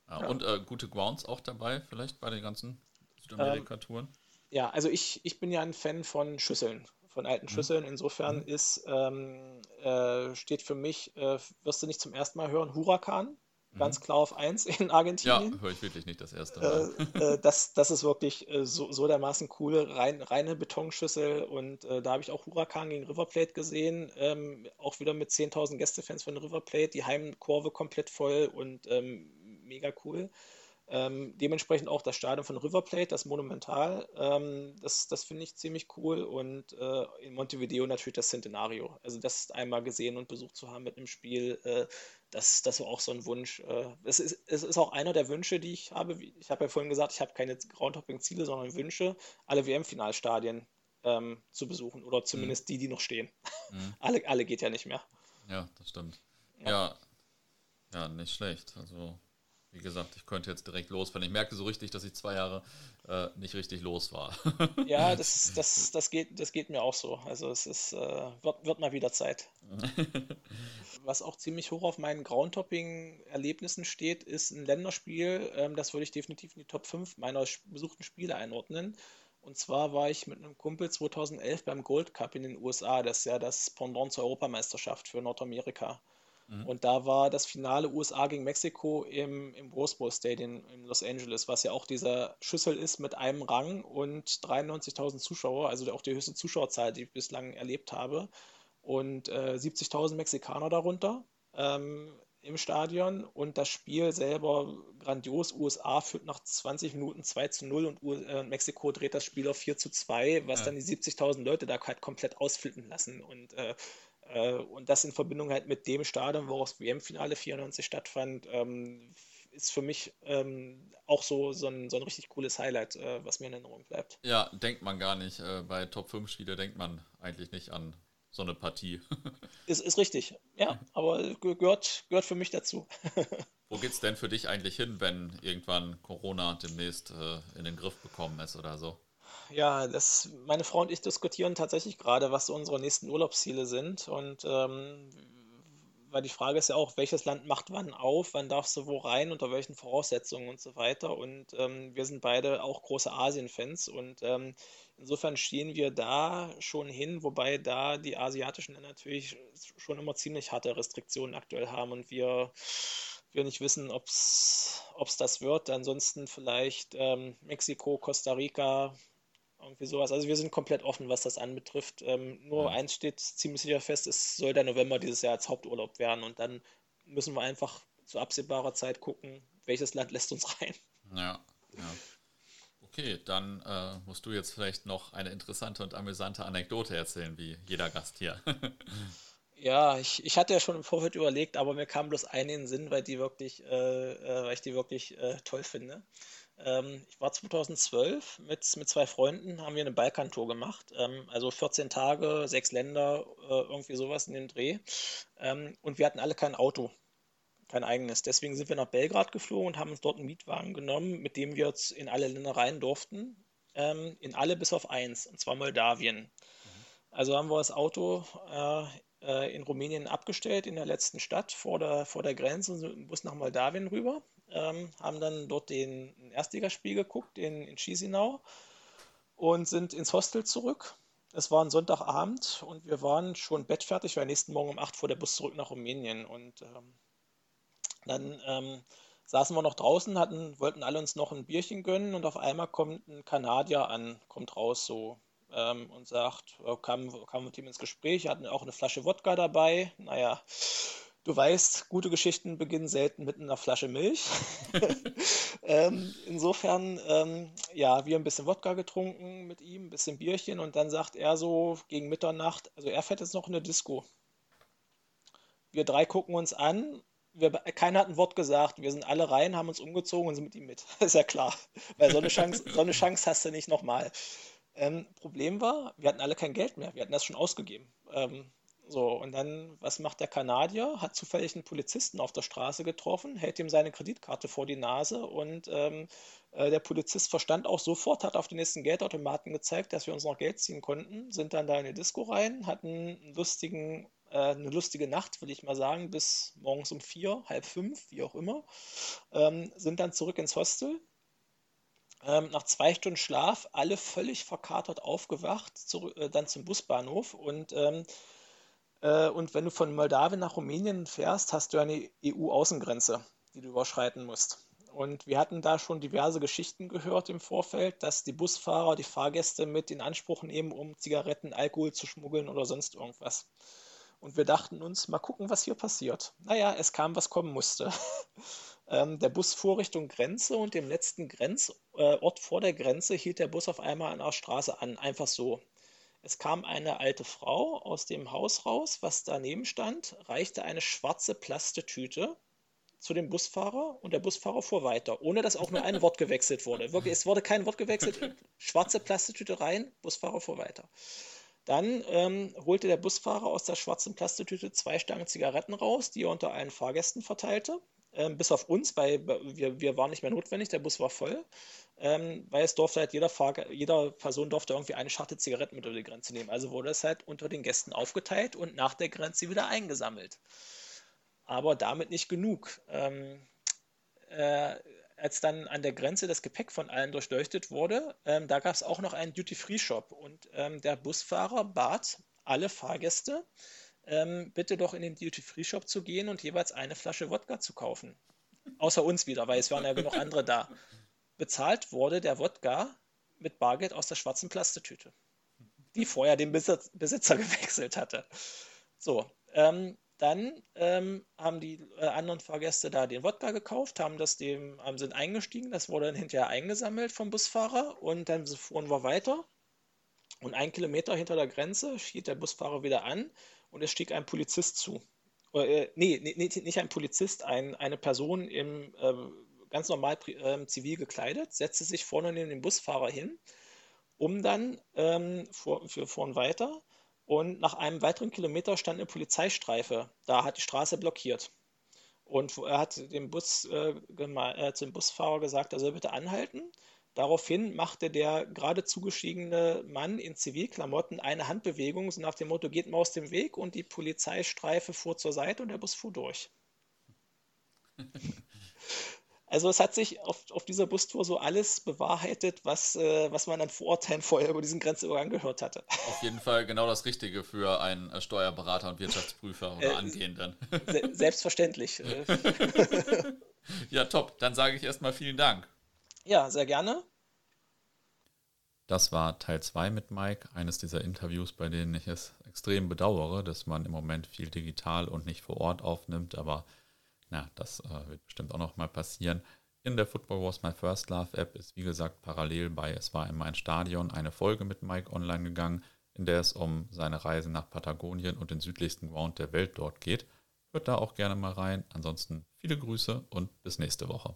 Ja, ja. Und äh, gute Grounds auch dabei, vielleicht bei den ganzen Südamerika-Touren? Ähm, ja, also ich, ich bin ja ein Fan von Schüsseln, von alten mhm. Schüsseln. Insofern mhm. ist, ähm, äh, steht für mich, äh, wirst du nicht zum ersten Mal hören, Huracan ganz mhm. klar auf 1 in Argentinien. Ja, höre ich wirklich nicht das erste Mal. Äh, äh, das, das ist wirklich äh, so, so dermaßen cool, rein, reine Betonschüssel und äh, da habe ich auch Huracan gegen River Plate gesehen, ähm, auch wieder mit 10.000 Gästefans von River Plate, die Heimkurve komplett voll und ähm, mega cool. Ähm, dementsprechend auch das Stadion von River Plate, das Monumental, ähm, das, das finde ich ziemlich cool. Und äh, in Montevideo natürlich das Centenario. Also das einmal gesehen und besucht zu haben mit einem Spiel, äh, das, das war auch so ein Wunsch. Äh, es, ist, es ist auch einer der Wünsche, die ich habe. Ich habe ja vorhin gesagt, ich habe keine Groundhopping-Ziele, sondern Wünsche, alle WM-Finalstadien ähm, zu besuchen oder zumindest mhm. die, die noch stehen. Mhm. alle, alle geht ja nicht mehr. Ja, das stimmt. Ja, ja, ja nicht schlecht. Also wie gesagt, ich könnte jetzt direkt losfahren. Ich merke so richtig, dass ich zwei Jahre äh, nicht richtig los war. ja, das, das, das, geht, das geht mir auch so. Also es ist, äh, wird, wird mal wieder Zeit. Was auch ziemlich hoch auf meinen Groundtopping-Erlebnissen steht, ist ein Länderspiel. Ähm, das würde ich definitiv in die Top 5 meiner besuchten Spiele einordnen. Und zwar war ich mit einem Kumpel 2011 beim Gold Cup in den USA. Das ist ja das Pendant zur Europameisterschaft für Nordamerika. Mhm. Und da war das Finale USA gegen Mexiko im, im Rose Bowl Stadium in Los Angeles, was ja auch dieser Schüssel ist mit einem Rang und 93.000 Zuschauer, also auch die höchste Zuschauerzahl, die ich bislang erlebt habe. Und äh, 70.000 Mexikaner darunter. Ähm, im Stadion und das Spiel selber grandios. USA führt nach 20 Minuten 2 zu 0 und äh, Mexiko dreht das Spiel auf 4 zu 2, was ja. dann die 70.000 Leute da halt komplett ausflippen lassen. Und äh, äh, und das in Verbindung halt mit dem Stadion, wo das WM-Finale 94 stattfand, ähm, ist für mich ähm, auch so, so, ein, so ein richtig cooles Highlight, äh, was mir in Erinnerung bleibt. Ja, denkt man gar nicht. Äh, bei Top 5 Spiele denkt man eigentlich nicht an so eine Partie. ist, ist richtig, ja, aber gehört, gehört für mich dazu. Wo geht es denn für dich eigentlich hin, wenn irgendwann Corona demnächst äh, in den Griff bekommen ist oder so? Ja, das, meine Frau und ich diskutieren tatsächlich gerade, was unsere nächsten Urlaubsziele sind. Und ähm, weil die Frage ist ja auch, welches Land macht wann auf, wann darfst du wo rein, unter welchen Voraussetzungen und so weiter. Und ähm, wir sind beide auch große Asien-Fans und ähm, insofern stehen wir da schon hin, wobei da die asiatischen Länder natürlich schon immer ziemlich harte Restriktionen aktuell haben und wir wir nicht wissen, ob es das wird. Ansonsten vielleicht ähm, Mexiko, Costa Rica, irgendwie sowas. Also wir sind komplett offen, was das anbetrifft. Ähm, nur ja. eins steht ziemlich sicher fest, es soll der November dieses Jahr als Haupturlaub werden und dann müssen wir einfach zu absehbarer Zeit gucken, welches Land lässt uns rein. Ja, ja. Okay, dann äh, musst du jetzt vielleicht noch eine interessante und amüsante Anekdote erzählen, wie jeder Gast hier. ja, ich, ich hatte ja schon im Vorfeld überlegt, aber mir kam bloß eine in den Sinn, weil die wirklich, äh, äh, weil ich die wirklich äh, toll finde. Ähm, ich war 2012 mit, mit zwei Freunden, haben wir eine Balkantour gemacht. Ähm, also 14 Tage, sechs Länder, äh, irgendwie sowas in dem Dreh. Ähm, und wir hatten alle kein Auto, kein eigenes. Deswegen sind wir nach Belgrad geflogen und haben uns dort einen Mietwagen genommen, mit dem wir jetzt in alle Länder rein durften. Ähm, in alle bis auf eins, und zwar Moldawien. Mhm. Also haben wir das Auto äh, äh, in Rumänien abgestellt, in der letzten Stadt vor der, vor der Grenze und sind mit dem Bus nach Moldawien rüber ähm, haben dann dort den Erstligaspiel geguckt in, in Chisinau und sind ins Hostel zurück. es war ein Sonntagabend und wir waren schon bettfertig, weil nächsten Morgen um 8 fuhr der Bus zurück nach Rumänien. Und ähm, dann ähm, saßen wir noch draußen, hatten, wollten alle uns noch ein Bierchen gönnen und auf einmal kommt ein Kanadier an, kommt raus so ähm, und sagt, äh, kam, kam mit ihm ins Gespräch, hatten auch eine Flasche Wodka dabei. Naja, du weißt, gute Geschichten beginnen selten mit einer Flasche Milch. ähm, insofern, ähm, ja, wir ein bisschen Wodka getrunken mit ihm, ein bisschen Bierchen und dann sagt er so gegen Mitternacht, also er fährt jetzt noch in eine Disco. Wir drei gucken uns an wir, keiner hat ein Wort gesagt. Wir sind alle rein, haben uns umgezogen und sind mit ihm mit. ist ja klar. Weil so eine Chance, so eine Chance hast du nicht nochmal. Ähm, Problem war, wir hatten alle kein Geld mehr. Wir hatten das schon ausgegeben. Ähm, so, und dann, was macht der Kanadier? Hat zufällig einen Polizisten auf der Straße getroffen, hält ihm seine Kreditkarte vor die Nase und ähm, äh, der Polizist verstand auch sofort, hat auf den nächsten Geldautomaten gezeigt, dass wir uns noch Geld ziehen konnten, sind dann da in die Disco rein, hatten einen lustigen äh, eine lustige Nacht, würde ich mal sagen, bis morgens um vier, halb fünf, wie auch immer. Ähm, sind dann zurück ins Hostel. Ähm, nach zwei Stunden Schlaf, alle völlig verkatert aufgewacht, zurück, äh, dann zum Busbahnhof. Und, ähm, äh, und wenn du von Moldawien nach Rumänien fährst, hast du eine EU-Außengrenze, die du überschreiten musst. Und wir hatten da schon diverse Geschichten gehört im Vorfeld, dass die Busfahrer die Fahrgäste mit in Anspruch nehmen, um Zigaretten, Alkohol zu schmuggeln oder sonst irgendwas. Und wir dachten uns, mal gucken, was hier passiert. Naja, es kam, was kommen musste. ähm, der Bus fuhr Richtung Grenze und dem letzten Grenzort äh, vor der Grenze hielt der Bus auf einmal an der Straße an. Einfach so. Es kam eine alte Frau aus dem Haus raus, was daneben stand, reichte eine schwarze Plastetüte zu dem Busfahrer und der Busfahrer fuhr weiter, ohne dass auch nur ein Wort gewechselt wurde. Wirklich, es wurde kein Wort gewechselt. Schwarze Plastetüte rein, Busfahrer fuhr weiter. Dann ähm, holte der Busfahrer aus der schwarzen Plastiktüte zwei Stangen Zigaretten raus, die er unter allen Fahrgästen verteilte. Ähm, bis auf uns, weil wir, wir waren nicht mehr notwendig, der Bus war voll. Ähm, weil es durfte halt jeder, Fahr jeder Person durfte irgendwie eine Schachtel Zigaretten mit über die Grenze nehmen. Also wurde es halt unter den Gästen aufgeteilt und nach der Grenze wieder eingesammelt. Aber damit nicht genug. Ähm, äh, als dann an der Grenze das Gepäck von allen durchleuchtet wurde, ähm, da gab es auch noch einen Duty-Free-Shop und ähm, der Busfahrer bat alle Fahrgäste, ähm, bitte doch in den Duty-Free-Shop zu gehen und jeweils eine Flasche Wodka zu kaufen. Außer uns wieder, weil es waren ja genug andere da. Bezahlt wurde der Wodka mit Bargeld aus der schwarzen Plastetüte, die vorher den Besitz Besitzer gewechselt hatte. So, ähm, dann ähm, haben die äh, anderen Fahrgäste da den Wodka gekauft, haben das dem, haben sind eingestiegen, das wurde dann hinterher eingesammelt vom Busfahrer und dann fuhren wir weiter. Und ein Kilometer hinter der Grenze hielt der Busfahrer wieder an und es stieg ein Polizist zu. Äh, nee, nee, nicht ein Polizist, ein, eine Person im äh, ganz normal äh, zivil gekleidet, setzte sich vorne neben den Busfahrer hin, um dann ähm, vor, für vorn weiter und nach einem weiteren Kilometer stand eine Polizeistreife. Da hat die Straße blockiert. Und er hat dem, Bus, äh, äh, zum Busfahrer gesagt, er soll bitte anhalten. Daraufhin machte der gerade zugestiegene Mann in Zivilklamotten eine Handbewegung, so nach dem Motto, geht mal aus dem Weg und die Polizeistreife fuhr zur Seite und der Bus fuhr durch. Also es hat sich auf, auf dieser Bustour so alles bewahrheitet, was, äh, was man an Vorurteilen vorher über diesen Grenzübergang gehört hatte. Auf jeden Fall genau das Richtige für einen äh, Steuerberater und Wirtschaftsprüfer oder äh, Angehenden. Se selbstverständlich. Äh. ja, top. Dann sage ich erstmal vielen Dank. Ja, sehr gerne. Das war Teil 2 mit Mike, eines dieser Interviews, bei denen ich es extrem bedauere, dass man im Moment viel digital und nicht vor Ort aufnimmt, aber na, das äh, wird bestimmt auch noch mal passieren. In der Football Wars My First Love App ist wie gesagt parallel bei Es war immer ein Stadion eine Folge mit Mike online gegangen, in der es um seine Reise nach Patagonien und den südlichsten Ground der Welt dort geht. Hört da auch gerne mal rein. Ansonsten viele Grüße und bis nächste Woche.